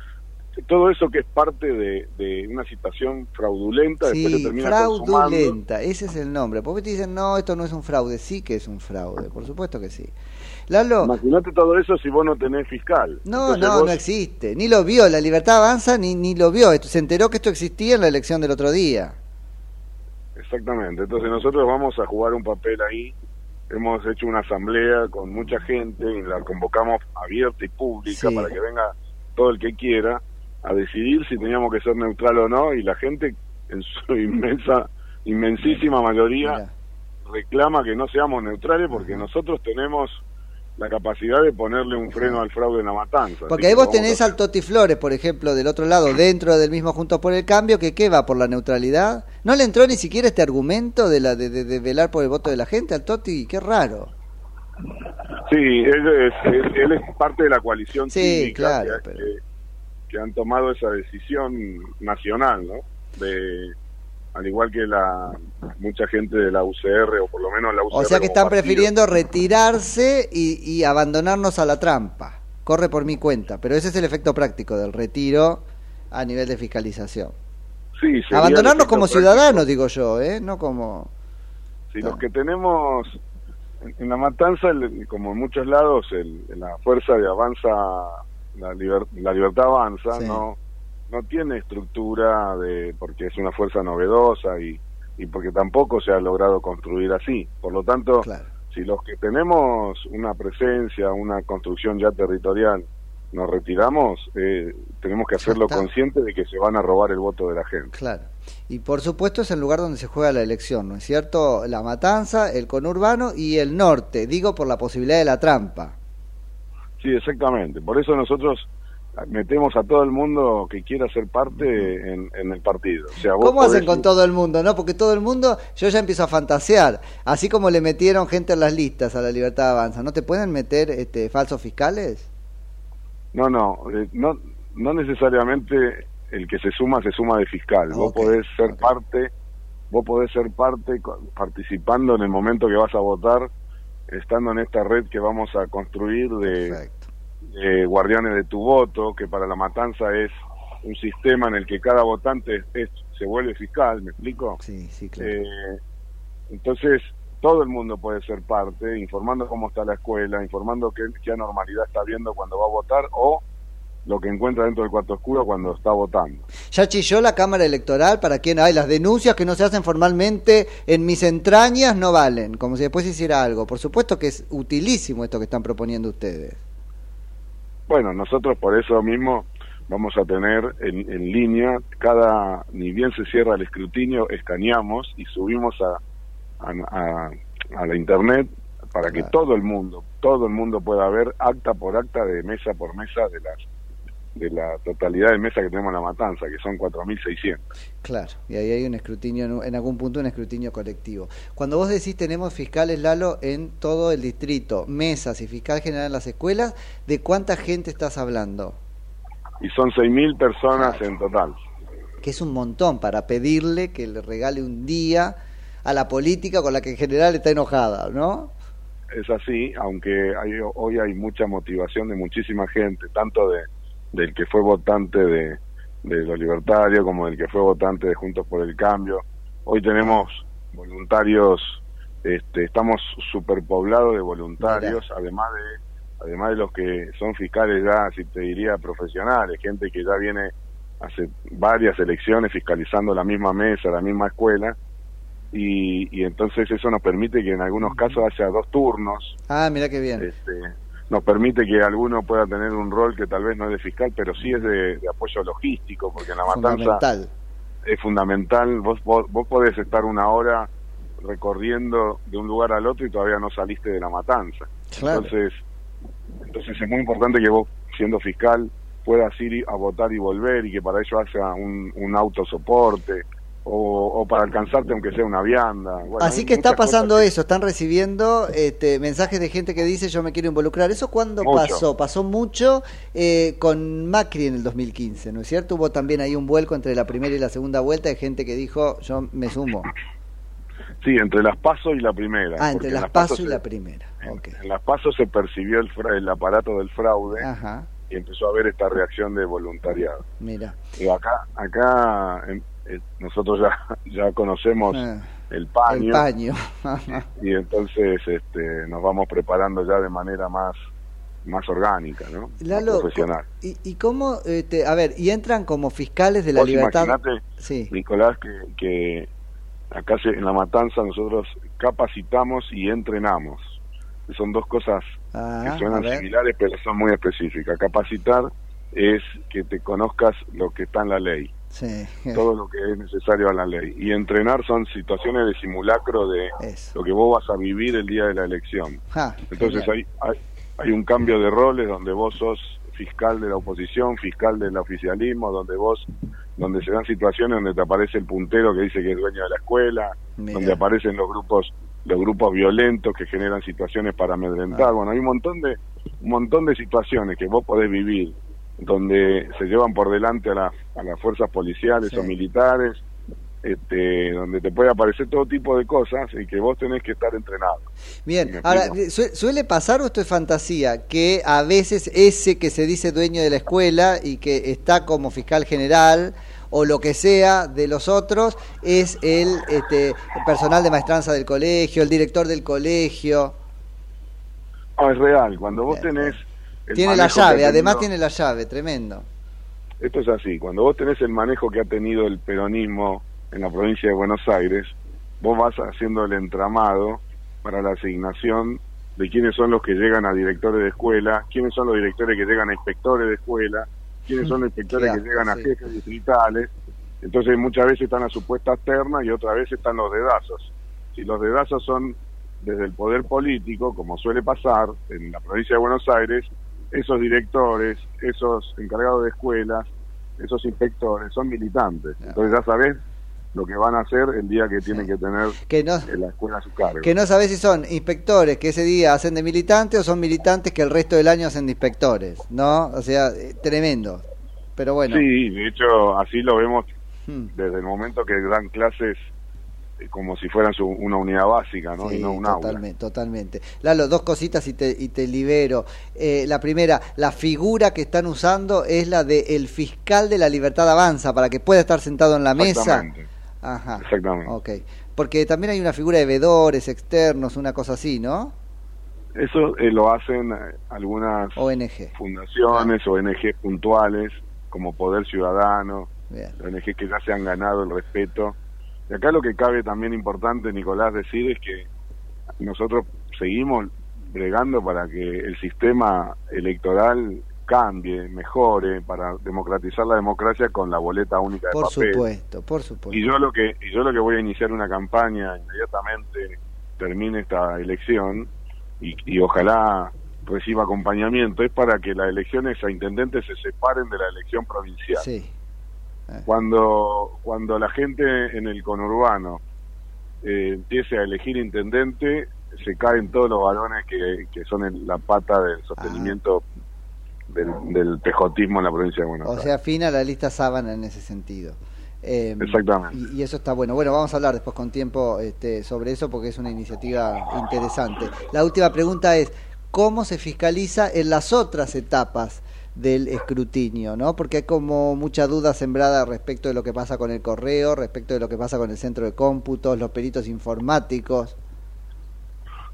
todo eso que es parte de, de una situación fraudulenta, después se Sí, termina consumando. fraudulenta, ese es el nombre. Porque te dicen, no, esto no es un fraude. Sí que es un fraude, por supuesto que sí. Lalo, Imagínate todo eso si vos no tenés fiscal. no, Entonces no, vos- no existe. Ni lo vio, la libertad avanza, ni, ni lo vio. Se enteró que esto existía en la elección del otro día. Exactamente, entonces nosotros vamos a jugar un papel ahí. Hemos hecho una asamblea con mucha gente y la convocamos abierta y pública Sí. para que venga todo el que quiera a decidir si teníamos que ser neutral o no y la gente en su inmensa, inmensísima mayoría reclama que no seamos neutrales porque nosotros tenemos la capacidad de ponerle un freno al fraude en la matanza. Porque ahí vos tenés al Toti Flores, por ejemplo, del otro lado, dentro del mismo Juntos por el Cambio, que ¿qué va por la neutralidad? ¿No le entró ni siquiera este argumento de, la, de, de- de velar por el voto de la gente al Toti? Qué raro. Sí, él es, él, él es parte de la coalición Sí, cívica claro, que, pero- que- han tomado esa decisión nacional, ¿no? De, al igual que la mucha gente de la UCR, o por lo menos la UCR. O sea que están partido. prefiriendo retirarse y, y abandonarnos a la trampa. Corre por mi cuenta. Pero ese es el efecto práctico del retiro a nivel de fiscalización. Sí, Abandonarnos como ciudadanos, digo yo, ¿eh? No como... Si los que tenemos en, en la matanza, el- como en muchos lados, el, la fuerza de avanza, la, liber- la libertad avanza, Sí. no no tiene estructura de porque es una fuerza novedosa y, y porque tampoco se ha logrado construir así. Por lo tanto, si los que tenemos una presencia, una construcción ya territorial, nos retiramos, eh, tenemos que hacerlo consciente de que se van a robar el voto de la gente. Claro. Y por supuesto es el lugar donde se juega la elección, ¿no es cierto? La matanza, el conurbano y el norte. Digo por la posibilidad de la trampa. Sí, exactamente. Por eso nosotros metemos a todo el mundo que quiera ser parte en, en el partido. O sea, vos ¿Cómo hacen con todo el mundo, no? Porque todo el mundo, yo ya empiezo a fantasear. Así como le metieron gente en las listas a la Libertad Avanza, ¿no te pueden meter este, falsos fiscales? No, no, eh, no, no necesariamente el que se suma se suma de fiscal. Vos podés ser parte, vos podés ser parte participando en el momento que vas a votar, estando en esta red que vamos a construir de, de guardianes de tu voto, que para la matanza es un sistema en el que cada votante es- se vuelve fiscal, ¿me explico? Sí, sí, Eh, entonces, todo el mundo puede ser parte, informando cómo está la escuela, informando qué, qué anormalidad está viendo cuando va a votar o lo que encuentra dentro del cuarto oscuro cuando está votando. Ya chilló la Cámara Electoral para quien hay las denuncias que no se hacen formalmente en mis entrañas no valen, como si después hiciera algo. Por supuesto que es utilísimo esto que están proponiendo ustedes. Bueno, nosotros por eso mismo vamos a tener en, en línea, cada, ni bien se cierra el escrutinio, escaneamos y subimos a, a, a- a la internet para que todo el mundo, todo el mundo pueda ver acta por acta de mesa por mesa de las de la totalidad de mesa que tenemos en la matanza, que son 4.600. Claro, y ahí hay un escrutinio, en- en algún punto un escrutinio colectivo. Cuando vos decís tenemos fiscales, Lalo, en todo el distrito, mesas y fiscal general en las escuelas, ¿de cuánta gente estás hablando? Y son 6.000 personas en total. Que es un montón para pedirle que le regale un día a la política con la que en general está enojada, ¿no? Es así, aunque hay, hoy hay mucha motivación de muchísima gente, tanto de del que fue votante de, de los libertarios como del que fue votante de Juntos por el Cambio. Hoy tenemos voluntarios, este, estamos superpoblados de voluntarios, además de además de los que son fiscales ya, si te diría profesionales, gente que ya viene hace varias elecciones fiscalizando la misma mesa, la misma escuela, y, y entonces eso nos permite que en algunos casos haya dos turnos, Ah, mira qué bien. este, nos permite que alguno pueda tener un rol que tal vez no es de fiscal, pero sí es de, de apoyo logístico, porque en la matanza Fundamental. es fundamental. Vos, vos, vos podés estar una hora recorriendo de un lugar al otro y todavía no saliste de la matanza. Claro. Entonces, entonces es muy importante que vos, siendo fiscal, puedas ir a votar y volver y que para ello haya un, un autosoporte. O, o para alcanzarte aunque sea una vianda. Bueno, Así que está pasando eso, están recibiendo este, mensajes de gente que dice yo me quiero involucrar. ¿Eso cuándo Mucho. pasó? Pasó mucho eh, con Macri en el 2015, ¿no es cierto? Hubo también ahí un vuelco entre la primera y la segunda vuelta de gente que dijo yo me sumo. Sí, entre las pasos y la primera. Ah, entre en las pasos y se- la primera. En las pasos se percibió el, fra- el aparato del fraude Ajá, y empezó a haber esta reacción de voluntariado. mira. Y acá, acá eh, nosotros ya, ya conocemos Ah, el paño, El paño. y entonces este, nos vamos preparando ya de manera más más orgánica, ¿no? Más profesional. ¿y, y cómo, este, a ver, y entran como fiscales de la Vos libertad? Sí. Nicolás, que, que acá en La Matanza nosotros capacitamos y entrenamos. Son dos cosas Ah, que suenan similares, pero son muy específicas. Capacitar es que te conozcas lo que está en la ley, Sí. todo lo que es necesario a la ley. Y entrenar son situaciones de simulacro de lo que vos vas a vivir el día de la elección. Entonces hay, hay, hay un cambio de roles donde vos sos fiscal de la oposición, fiscal del oficialismo, donde vos, donde se dan situaciones donde te aparece el puntero que dice que es dueño de la escuela, Mira. donde aparecen los grupos, los grupos violentos que generan situaciones para amedrentar. Ah. Bueno, hay un montón de, un montón de situaciones que vos podés vivir, donde se llevan por delante a, las a las fuerzas policiales Sí. o militares, este, donde te puede aparecer todo tipo de cosas y que vos tenés que estar entrenado. Bien, ahora, ¿suele pasar o esto es fantasía? Que a veces ese que se dice dueño de la escuela y que está como fiscal general o lo que sea de los otros es el, este, el personal de maestranza del colegio, el director del colegio. No, es real. Cuando vos tenés. Tiene la llave, además tiene la llave, tremendo. Esto es así. Cuando vos tenés el manejo que ha tenido el peronismo en la provincia de Buenos Aires, vos vas haciendo el entramado para la asignación de quiénes son los que llegan a directores de escuela, quiénes son los directores que llegan a inspectores de escuela, quiénes son los inspectores que llegan a jefes distritales. Entonces muchas veces están las supuestas ternas y otras veces están los dedazos. Si los dedazos son desde el poder político, como suele pasar en la provincia de Buenos Aires, esos directores, esos encargados de escuelas, esos inspectores son militantes. Entonces ya sabes lo que van a hacer el día que tienen que tener Que no- en la escuela a su cargo. Que no sabés si son inspectores que ese día hacen de militantes o son militantes que el resto del año hacen de inspectores, ¿no? O sea, eh, tremendo. Pero bueno. Sí, de hecho así lo vemos Hmm. desde el momento que dan clases eh, como si fueran su- una unidad básica, ¿no? Sí, y no un aula. totalmente, totalmente. Lalo, dos cositas y te, y te libero. Eh, la primera, la figura que están usando es la de el fiscal de la libertad avanza, para que pueda estar sentado en la mesa. Exactamente. Ajá. Exactamente. Ok. Porque también hay una figura de vedores externos, una cosa así, ¿no? Eso eh, lo hacen eh, algunas ONG. fundaciones, ONG puntuales, como Poder Ciudadano, Bien. ONG que ya se han ganado el respeto. Y acá lo que cabe también importante, Nicolás, decir es que nosotros seguimos bregando para que el sistema electoral cambie, mejore, para democratizar la democracia con la boleta única de Por papel. supuesto, por supuesto. Y yo lo que y yo lo que voy a iniciar una campaña inmediatamente termine esta elección y, y ojalá reciba acompañamiento es para que las elecciones a intendentes se separen de la elección provincial. Sí. Cuando cuando la gente en el conurbano eh, empiece a elegir intendente se caen todos los varones que, que son en la pata del sostenimiento del, del pejotismo en la provincia de Buenos O Aires. sea, afina la lista sábana en ese sentido. Eh, Exactamente. Y, y eso está bueno. Bueno, vamos a hablar después con tiempo este, sobre eso porque es una iniciativa interesante. La última pregunta es, ¿cómo se fiscaliza en las otras etapas del escrutinio? ¿no? Porque hay como mucha duda sembrada respecto de lo que pasa con el correo, respecto de lo que pasa con el centro de cómputos, los peritos informáticos.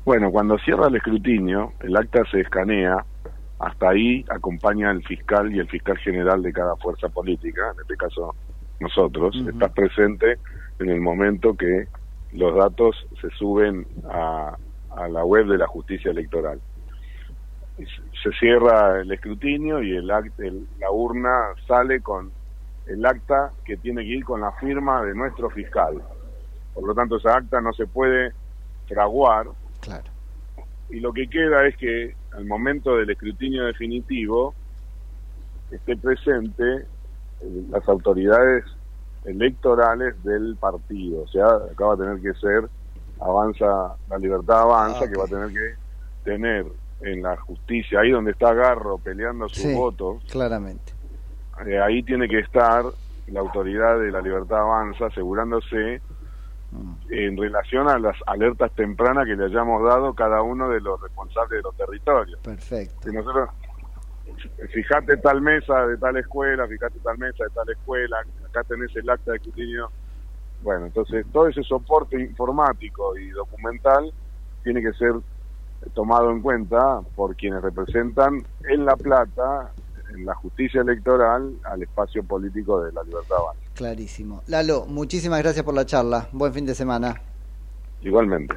Bueno, cuando cierra el escrutinio, el acta se escanea, hasta ahí acompaña el fiscal y el fiscal general de cada fuerza política, en este caso nosotros, estás presente en el momento que los datos se suben a, a la web de la justicia electoral. Se- cierra el escrutinio y el, act- el- la urna sale con el acta que tiene que ir con la firma de nuestro fiscal. Por lo tanto, esa acta no se puede fraguar Claro. y lo que queda es que al momento del escrutinio definitivo esté presente eh, las autoridades electorales del partido. O sea, acá va a tener que ser Avanza, la libertad avanza, Ah, que va a tener que tener en la justicia, ahí donde está Garro peleando sus Sí. votos, Claramente. eh, ahí tiene que estar la autoridad de la libertad avanza asegurándose en relación a las alertas tempranas que le hayamos dado cada uno de los responsables de los territorios. Perfecto. Si nosotros, fíjate tal mesa de tal escuela, fíjate tal mesa de tal escuela, acá tenés el acta de escrutinio. Bueno, entonces todo ese soporte informático y documental tiene que ser tomado en cuenta por quienes representan en La Plata, en la justicia electoral, al espacio político de la libertad avanza. Clarísimo. Lalo, muchísimas gracias por la charla. Buen fin de semana. Igualmente.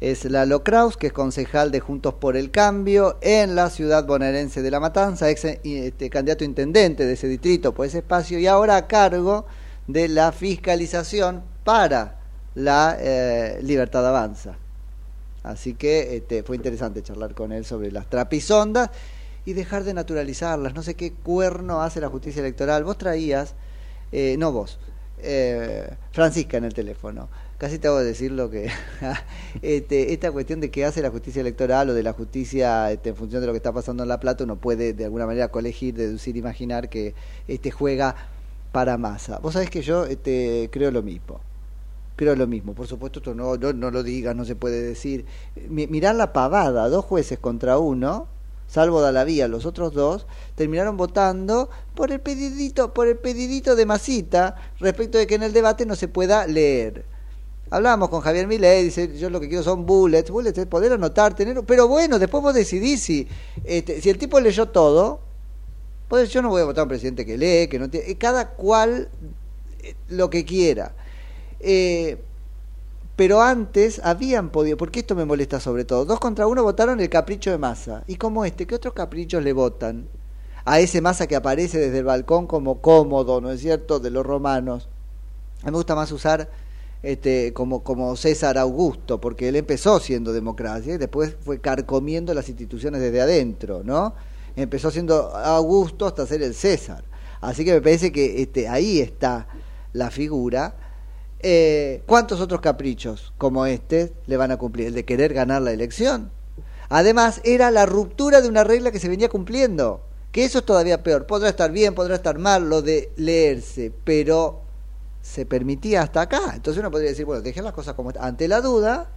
Es Lalo Kraus, que es concejal de Juntos por el Cambio en la ciudad bonaerense de La Matanza, ex este, candidato intendente de ese distrito por ese espacio y ahora a cargo de la fiscalización para la eh, Libertad Avanza. Así que este, fue interesante charlar con él sobre las trapisondas y dejar de naturalizarlas. No sé qué cuerno hace la justicia electoral. Vos traías, eh, no vos, eh, Francisca en el teléfono. Casi te hago decir lo que. este, esta cuestión de qué hace la justicia electoral o de la justicia este, en función de lo que está pasando en La Plata, uno puede de alguna manera colegir, deducir, imaginar que este juega para masa. Vos sabés que yo este, creo lo mismo. Creo lo mismo. Por supuesto, esto no, no, no lo digas, no se puede decir. Mi- mirá la pavada, dos jueces contra uno, salvo Dalavía, los otros dos, terminaron votando por el pedidito, por el pedidito de masita respecto de que en el debate no se pueda leer. Hablábamos con Javier Milei, dice, yo lo que quiero son bullets, bullets es poder anotar, tener, pero bueno, después vos decidís si, este, si el tipo leyó todo, pues yo no voy a votar a un presidente que lee, que no tiene, eh, cada cual eh, lo que quiera. Eh, pero antes habían podido, porque esto me molesta sobre todo, dos contra uno votaron el capricho de masa. ¿Y como este? ¿Qué otros caprichos le votan? A ese masa que aparece desde el balcón como cómodo, ¿no es cierto?, de los romanos. A mí me gusta más usar este, como, como César Augusto, porque él empezó siendo democracia y después fue carcomiendo las instituciones desde adentro, ¿no? Empezó siendo Augusto hasta ser el César. Así que me parece que este, ahí está la figura. Eh, ¿Cuántos otros caprichos como este le van a cumplir? El de querer ganar la elección. Además, era la ruptura de una regla que se venía cumpliendo. Que eso es todavía peor. Podrá estar bien, podrá estar mal lo de leerse, pero se permitía hasta acá. Entonces uno podría decir, bueno, dejen las cosas como están. Ante la duda,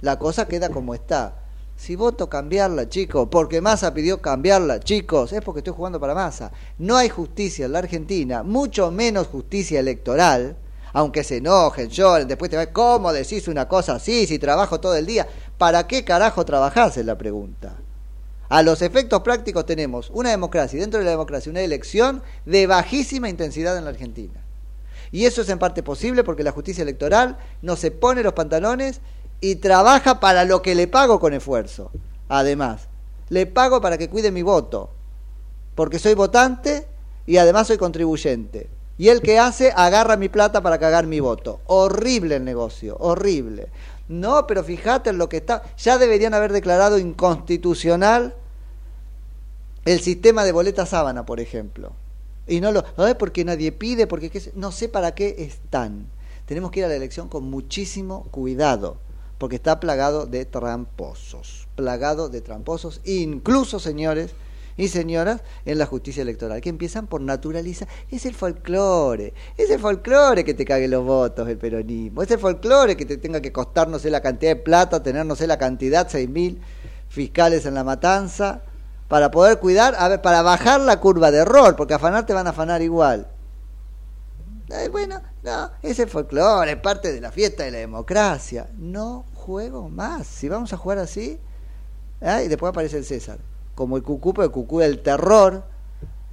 la cosa queda como está. Si voto cambiarla, chicos, porque Massa pidió cambiarla, chicos, es porque estoy jugando para Massa. No hay justicia en la Argentina, mucho menos justicia electoral, aunque se enojen, lloren, después te va, ¿cómo decís una cosa así si trabajo todo el día? ¿Para qué carajo trabajás? Es la pregunta. A los efectos prácticos tenemos una democracia y dentro de la democracia una elección de bajísima intensidad en la Argentina. Y eso es en parte posible porque la justicia electoral no se pone los pantalones y trabaja para lo que le pago con esfuerzo. Además, le pago para que cuide mi voto, porque soy votante y además soy contribuyente. Y el que hace agarra mi plata para cagar mi voto. Horrible el negocio, horrible. No, pero fíjate en lo que está. Ya deberían haber declarado inconstitucional el sistema de boleta sábana, por ejemplo. Y no lo, es porque nadie pide, porque no sé para qué están. Tenemos que ir a la elección con muchísimo cuidado, porque está plagado de tramposos, plagado de tramposos, incluso señores y señoras en la justicia electoral, que empiezan por naturalizar, es el folclore, es el folclore que te cague los votos el peronismo, es el folclore que te tenga que costar no sé la cantidad de plata, tener no sé la cantidad, seis mil fiscales en la matanza, para poder cuidar, a ver, para bajar la curva de error, porque afanar te van a afanar igual. Eh, bueno, no, es el folclore, es parte de la fiesta de la democracia. No juego más. Si vamos a jugar así, ¿eh? y después aparece el César, como el cucupo, el cucú del terror,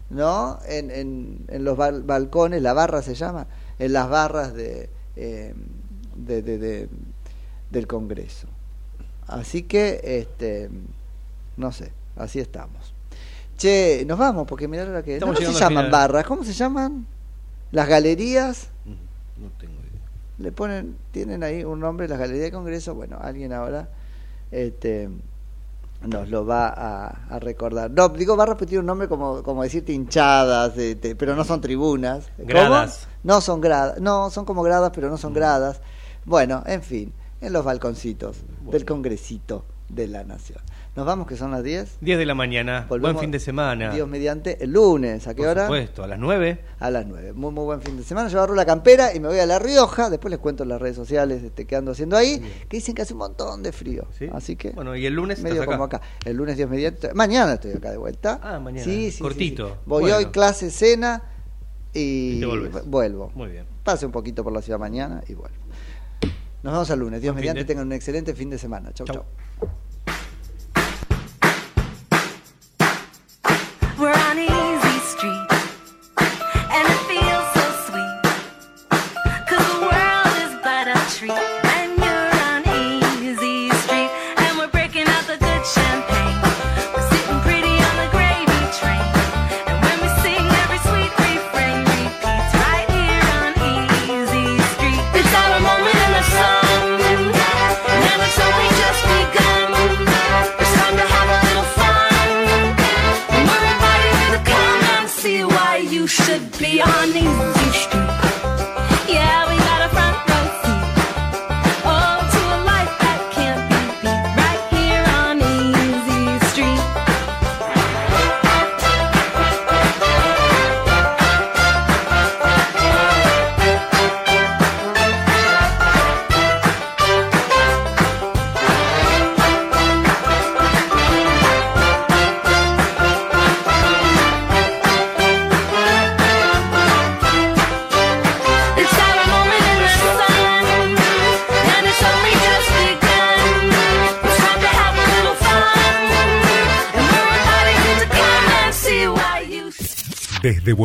¿no? En, en, en los bal- balcones, la barra se llama, en las barras de, eh, de, de- de- del Congreso. Así que, este, no sé, así estamos. Che, nos vamos, porque mirá la que... No, no se llaman barras, ¿cómo se llaman? Las galerías. No tengo idea. Le ponen, tienen ahí un nombre, las galerías de Congreso. Bueno, alguien ahora este, nos lo va a, a recordar. No, digo, va a repetir un nombre como, como decirte hinchadas, pero no son tribunas. ¿Cómo? Gradas. No son gradas, no, son como gradas, pero no son gradas. Bueno, en fin, en los balconcitos del Congresito de la Nación. Nos vamos, que son las 10. 10 de la mañana. Volvemos, Buen fin de semana. Dios mediante, el lunes. ¿A qué Por hora? supuesto, a las 9. A las 9. Muy, muy buen fin de semana. Yo agarro la campera y me voy a La Rioja. Después les cuento en las redes sociales este, qué ando haciendo ahí. Que dicen que hace un montón de frío. Así que. Bueno, y el lunes medio estás acá. como acá. El lunes Dios mediante. Mañana estoy acá de vuelta. Ah, mañana. Sí, sí, Cortito. sí, sí. Voy Bueno. hoy, clase, cena y, vuelvo. Muy bien. Pase un poquito por la ciudad mañana y vuelvo. Nos vemos el lunes. Dios mediante de- tengan un excelente fin de semana. Chau, chau.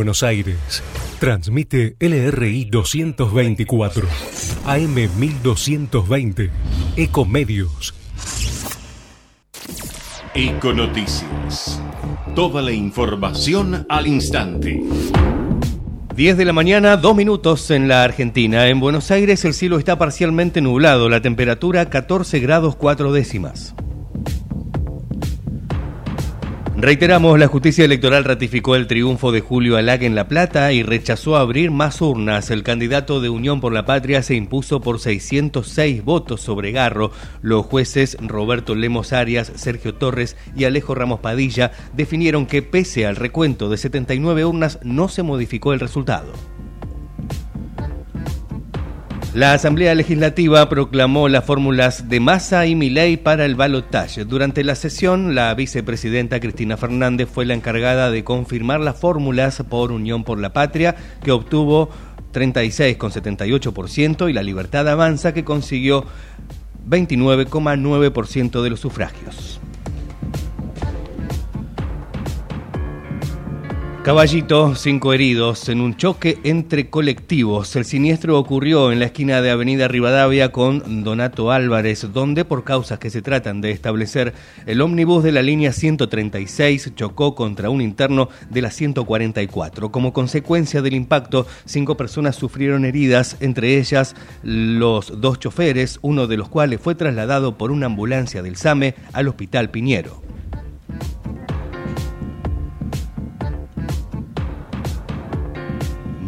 Buenos Aires, transmite LRI 224, AM 1220, Ecomedios. Econoticias. Toda la información al instante. 10 de la mañana, 2 minutos en la Argentina. En Buenos Aires el cielo está parcialmente nublado, la temperatura 14 grados 4 décimas. Reiteramos, la justicia electoral ratificó el triunfo de Julio Alag en La Plata y rechazó abrir más urnas. El candidato de Unión por la Patria se impuso por 606 votos sobre Garro. Los jueces Roberto Lemos Arias, Sergio Torres y Alejo Ramos Padilla definieron que pese al recuento de 79 urnas no se modificó el resultado. La Asamblea Legislativa proclamó las fórmulas de Massa y Milei para el balotaje. Durante la sesión, la vicepresidenta Cristina Fernández fue la encargada de confirmar las fórmulas por Unión por la Patria, que obtuvo 36,78%, y la Libertad Avanza, que consiguió 29,9% de los sufragios. Caballito, cinco heridos en un choque entre colectivos. El siniestro ocurrió en la esquina de Avenida Rivadavia con Donato Álvarez, donde por causas que se tratan de establecer, el ómnibus de la línea 136 chocó contra un interno de la 144. Como consecuencia del impacto, cinco personas sufrieron heridas, entre ellas los dos choferes, uno de los cuales fue trasladado por una ambulancia del SAME al Hospital Piñero.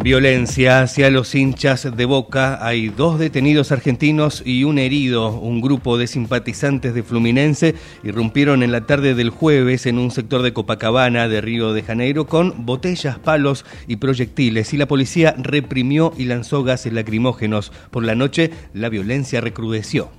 Violencia hacia los hinchas de Boca. Hay dos detenidos argentinos y un herido. Un grupo de simpatizantes de Fluminense irrumpieron en la tarde del jueves en un sector de Copacabana de Río de Janeiro con botellas, palos y proyectiles y la policía reprimió y lanzó gases lacrimógenos. Por la noche la violencia recrudeció.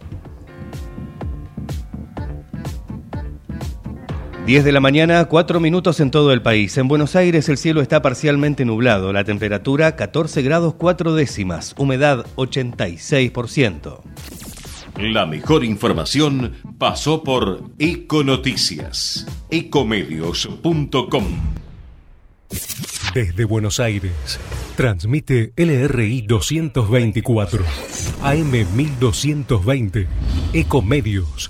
10 de la mañana, 4 minutos en todo el país. En Buenos Aires el cielo está parcialmente nublado, la temperatura 14 grados 4 décimas, humedad 86%. La mejor información pasó por Econoticias. Ecomedios.com. Desde Buenos Aires, transmite LRI 224, AM 1220, Ecomedios.